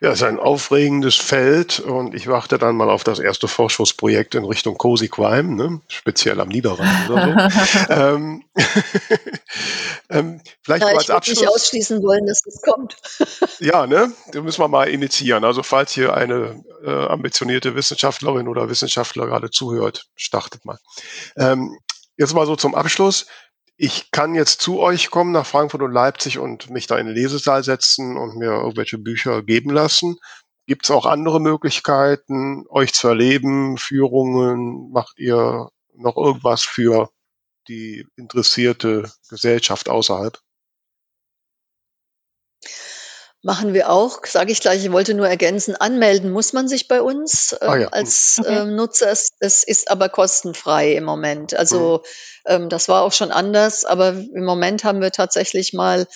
Ja, es ist ein aufregendes Feld und ich warte dann mal auf das erste Vorschussprojekt in Richtung Crime, ne? speziell am Niederrhein oder so. ähm, ähm, vielleicht ja, als Abschluss. Ich nicht ausschließen wollen, dass das kommt. ja, ne? Da müssen wir mal initiieren. Also falls hier eine äh, ambitionierte Wissenschaftlerin oder Wissenschaftler gerade zuhört, startet mal. Ähm, jetzt mal so zum Abschluss ich kann jetzt zu euch kommen nach Frankfurt und Leipzig und mich da in den Lesesaal setzen und mir irgendwelche Bücher geben lassen. Gibt es auch andere Möglichkeiten, euch zu erleben, Führungen? Macht ihr noch irgendwas für die interessierte Gesellschaft außerhalb? Machen wir auch, sage ich gleich, ich wollte nur ergänzen, anmelden muss man sich bei uns äh, ah, ja. als okay. äh, Nutzer. Es, es, ist aber kostenfrei im Moment. Also mhm. ähm, das war auch schon anders, aber im Moment haben wir tatsächlich mal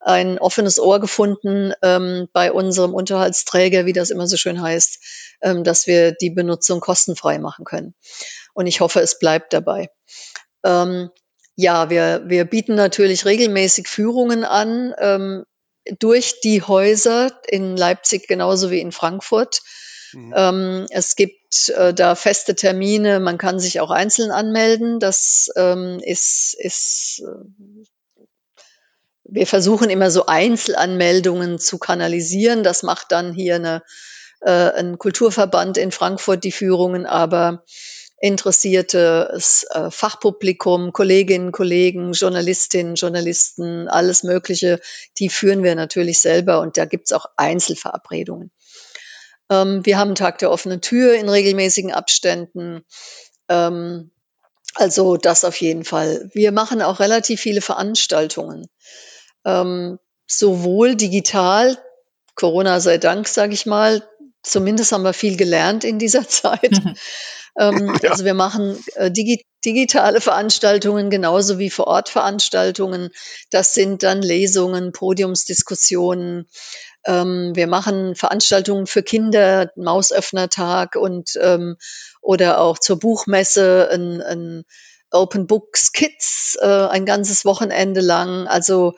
ein offenes Ohr gefunden ähm, bei unserem Unterhaltsträger, wie das immer so schön heißt, ähm, dass wir die Benutzung kostenfrei machen können. Und ich hoffe, es bleibt dabei. Ähm, ja, wir, wir bieten natürlich regelmäßig Führungen an. Durch die Häuser in Leipzig genauso wie in Frankfurt. Mhm. Ähm, es gibt äh, da feste Termine, man kann sich auch einzeln anmelden. Das ähm, ist, ist äh, wir versuchen immer so Einzelanmeldungen zu kanalisieren. Das macht dann hier eine, äh, ein Kulturverband in Frankfurt die Führungen, aber interessiertes äh, Fachpublikum, Kolleginnen, Kollegen, Journalistinnen, Journalisten, alles Mögliche, die führen wir natürlich selber und da gibt's auch Einzelverabredungen. Ähm, wir haben Tag der offenen Tür in regelmäßigen Abständen. Ähm, also das auf jeden Fall. Wir machen auch relativ viele Veranstaltungen. Ähm, sowohl digital, Corona sei Dank, sage ich mal, zumindest haben wir viel gelernt in dieser Zeit. Ähm, ja. Also wir machen äh, digi digitale Veranstaltungen genauso wie vor Ort Veranstaltungen. Das sind dann Lesungen, Podiumsdiskussionen. Ähm, wir machen Veranstaltungen für Kinder, Mausöffnertag und ähm, oder auch zur Buchmesse ein, ein Open Books Kids äh, ein ganzes Wochenende lang. Also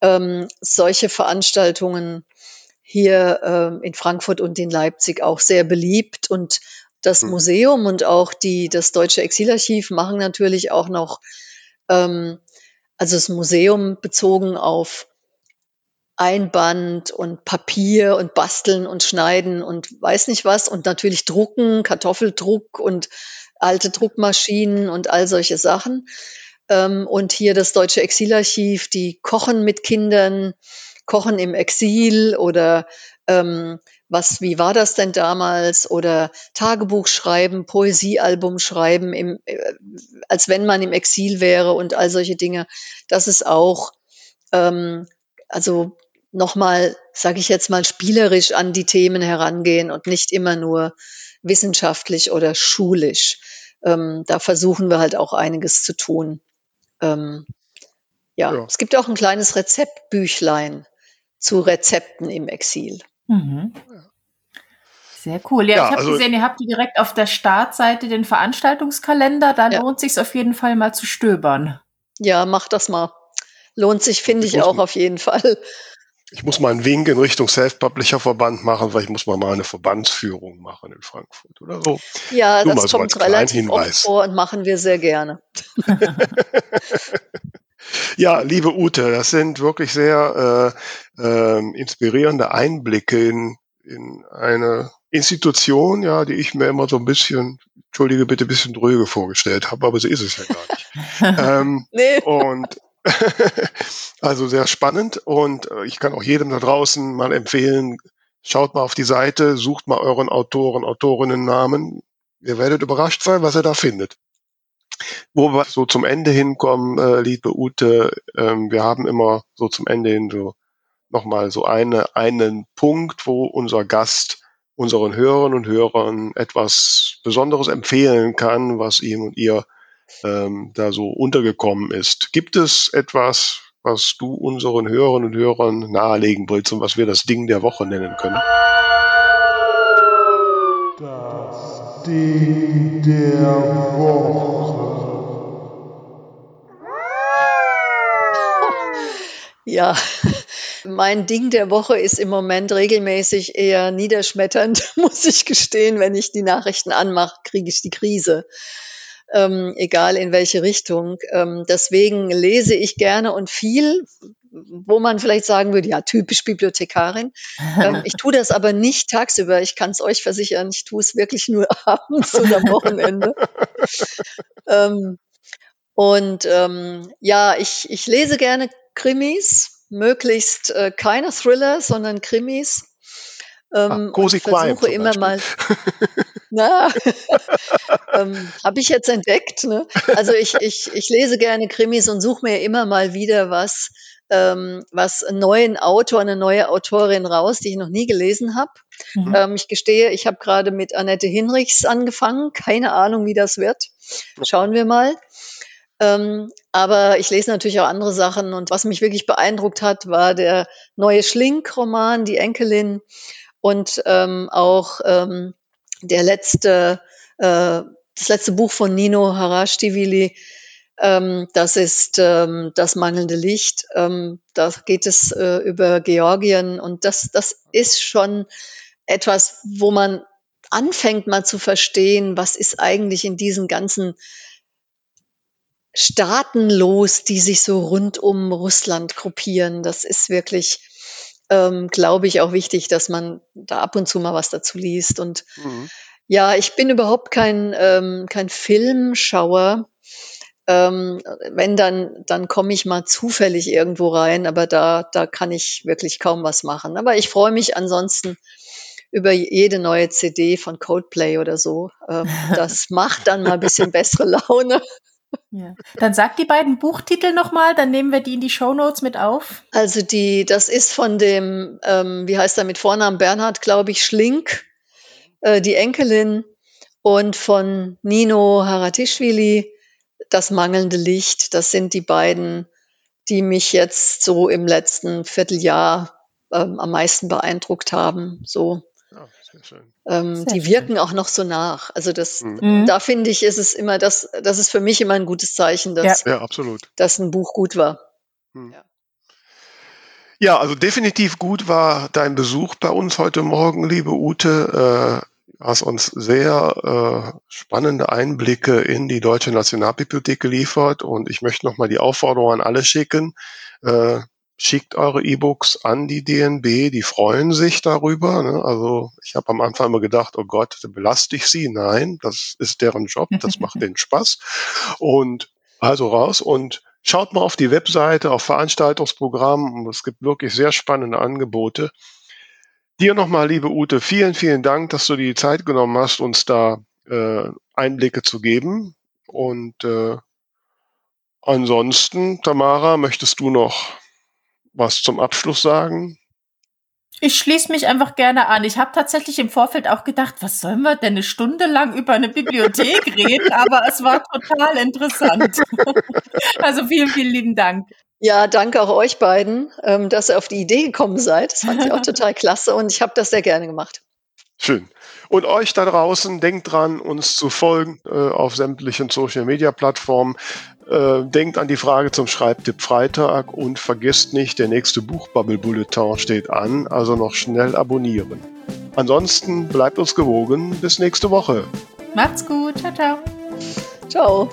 ähm, solche Veranstaltungen hier ähm, in Frankfurt und in Leipzig auch sehr beliebt und das mhm. Museum und auch die, das Deutsche Exilarchiv machen natürlich auch noch, ähm, also das Museum bezogen auf Einband und Papier und Basteln und Schneiden und weiß nicht was und natürlich Drucken, Kartoffeldruck und alte Druckmaschinen und all solche Sachen. Ähm, und hier das Deutsche Exilarchiv, die kochen mit Kindern, kochen im Exil oder ähm, was, wie war das denn damals? Oder Tagebuch schreiben, Poesiealbum schreiben, im, äh, als wenn man im Exil wäre und all solche Dinge. Das ist auch, ähm, also nochmal, sage ich jetzt mal, spielerisch an die Themen herangehen und nicht immer nur wissenschaftlich oder schulisch. Ähm, da versuchen wir halt auch einiges zu tun. Ähm, ja. ja, es gibt auch ein kleines Rezeptbüchlein zu Rezepten im Exil. Mhm. Sehr cool. Ja, ja ich habe also, gesehen, ihr habt direkt auf der Startseite den Veranstaltungskalender. Da ja. lohnt sich auf jeden Fall mal zu stöbern. Ja, mach das mal. Lohnt sich, finde ich, auch auf jeden Fall. Ich muss mal einen Wink in Richtung Self-Publisher-Verband machen, weil ich muss mal, mal eine Verbandsführung machen in Frankfurt oder so. Ja, Nur das kommt so relativ oft vor und machen wir sehr gerne. Ja, liebe Ute, das sind wirklich sehr äh, äh, inspirierende Einblicke in, in eine Institution, ja, die ich mir immer so ein bisschen, entschuldige bitte, ein bisschen dröge vorgestellt habe, aber so ist es ja gar nicht. ähm, nee. Und also sehr spannend und äh, ich kann auch jedem da draußen mal empfehlen, schaut mal auf die Seite, sucht mal euren Autoren, Autorinnennamen. Ihr werdet überrascht sein, was ihr da findet. Wo wir so zum Ende hinkommen, äh, liebe Ute, ähm, wir haben immer so zum Ende hin so nochmal so eine, einen Punkt, wo unser Gast unseren Hörern und Hörern etwas Besonderes empfehlen kann, was ihm und ihr ähm, da so untergekommen ist. Gibt es etwas, was du unseren Hörern und Hörern nahelegen willst und was wir das Ding der Woche nennen können? Das Ding der Woche. Ja, mein Ding der Woche ist im Moment regelmäßig eher niederschmetternd, muss ich gestehen. Wenn ich die Nachrichten anmache, kriege ich die Krise. Ähm, egal in welche Richtung. Ähm, deswegen lese ich gerne und viel, wo man vielleicht sagen würde, ja, typisch Bibliothekarin. Ähm, ich tue das aber nicht tagsüber. Ich kann es euch versichern, ich tue es wirklich nur abends oder am Wochenende. ähm, und ähm, ja, ich, ich lese gerne Krimis, möglichst äh, keine Thriller, sondern Krimis. Ähm, ah, ich versuche immer mal. Na, ähm, habe ich jetzt entdeckt. Ne? Also ich, ich, ich lese gerne Krimis und suche mir immer mal wieder was, ähm, was einen neuen Autor, eine neue Autorin raus, die ich noch nie gelesen habe. Mhm. Ähm, ich gestehe, ich habe gerade mit Annette Hinrichs angefangen. Keine Ahnung, wie das wird. Schauen wir mal. Ähm, aber ich lese natürlich auch andere Sachen und was mich wirklich beeindruckt hat, war der neue Schlink-Roman, Die Enkelin und ähm, auch ähm, der letzte, äh, das letzte Buch von Nino Harashtivili, ähm, das ist ähm, das mangelnde Licht. Ähm, da geht es äh, über Georgien und das, das ist schon etwas, wo man anfängt mal zu verstehen, was ist eigentlich in diesen ganzen Staaten los, die sich so rund um Russland gruppieren. Das ist wirklich, ähm, glaube ich, auch wichtig, dass man da ab und zu mal was dazu liest. Und mhm. ja, ich bin überhaupt kein, ähm, kein Filmschauer. Ähm, wenn dann, dann komme ich mal zufällig irgendwo rein, aber da, da kann ich wirklich kaum was machen. Aber ich freue mich ansonsten über jede neue CD von Coldplay oder so. Ähm, das macht dann mal ein bisschen bessere Laune. Ja. Dann sag die beiden Buchtitel nochmal, dann nehmen wir die in die Shownotes mit auf. Also die, das ist von dem, ähm, wie heißt er mit Vornamen Bernhard, glaube ich, Schlink, äh, die Enkelin und von Nino Haratischvili, das mangelnde Licht. Das sind die beiden, die mich jetzt so im letzten Vierteljahr ähm, am meisten beeindruckt haben. So. Ähm, die wirken schön. auch noch so nach. Also das, mhm. da finde ich, ist es immer das, das ist für mich immer ein gutes Zeichen, dass, ja. Ja, absolut. dass ein Buch gut war. Mhm. Ja. Ja, also definitiv gut war dein Besuch bei uns heute Morgen, liebe Ute. Äh, hast uns sehr äh, spannende Einblicke in die Deutsche Nationalbibliothek geliefert und ich möchte nochmal die Aufforderung an alle schicken. Äh, schickt eure E-Books an die DNB, die freuen sich darüber. Ne? Also ich habe am Anfang immer gedacht, oh Gott, belaste ich sie? Nein, das ist deren Job, das macht den Spaß. Und also raus und schaut mal auf die Webseite, auf Veranstaltungsprogramm. Es gibt wirklich sehr spannende Angebote. Dir nochmal, liebe Ute, vielen, vielen Dank, dass du die Zeit genommen hast, uns da äh, Einblicke zu geben. Und äh, ansonsten, Tamara, möchtest du noch was zum Abschluss sagen? Ich schließe mich einfach gerne an. Ich habe tatsächlich im Vorfeld auch gedacht, was sollen wir denn eine Stunde lang über eine Bibliothek reden? Aber es war total interessant. also vielen, vielen lieben Dank. Ja, danke auch euch beiden, ähm, dass ihr auf die Idee gekommen seid. Das fand ich auch total klasse und ich habe das sehr gerne gemacht. Schön. Und euch da draußen, denkt dran, uns zu folgen äh, auf sämtlichen Social Media Plattformen. Äh, denkt an die Frage zum Schreibtipp Freitag und vergesst nicht, der nächste Buchbubble Bulletin steht an, also noch schnell abonnieren. Ansonsten bleibt uns gewogen, bis nächste Woche. Macht's gut, ciao, ciao. Ciao.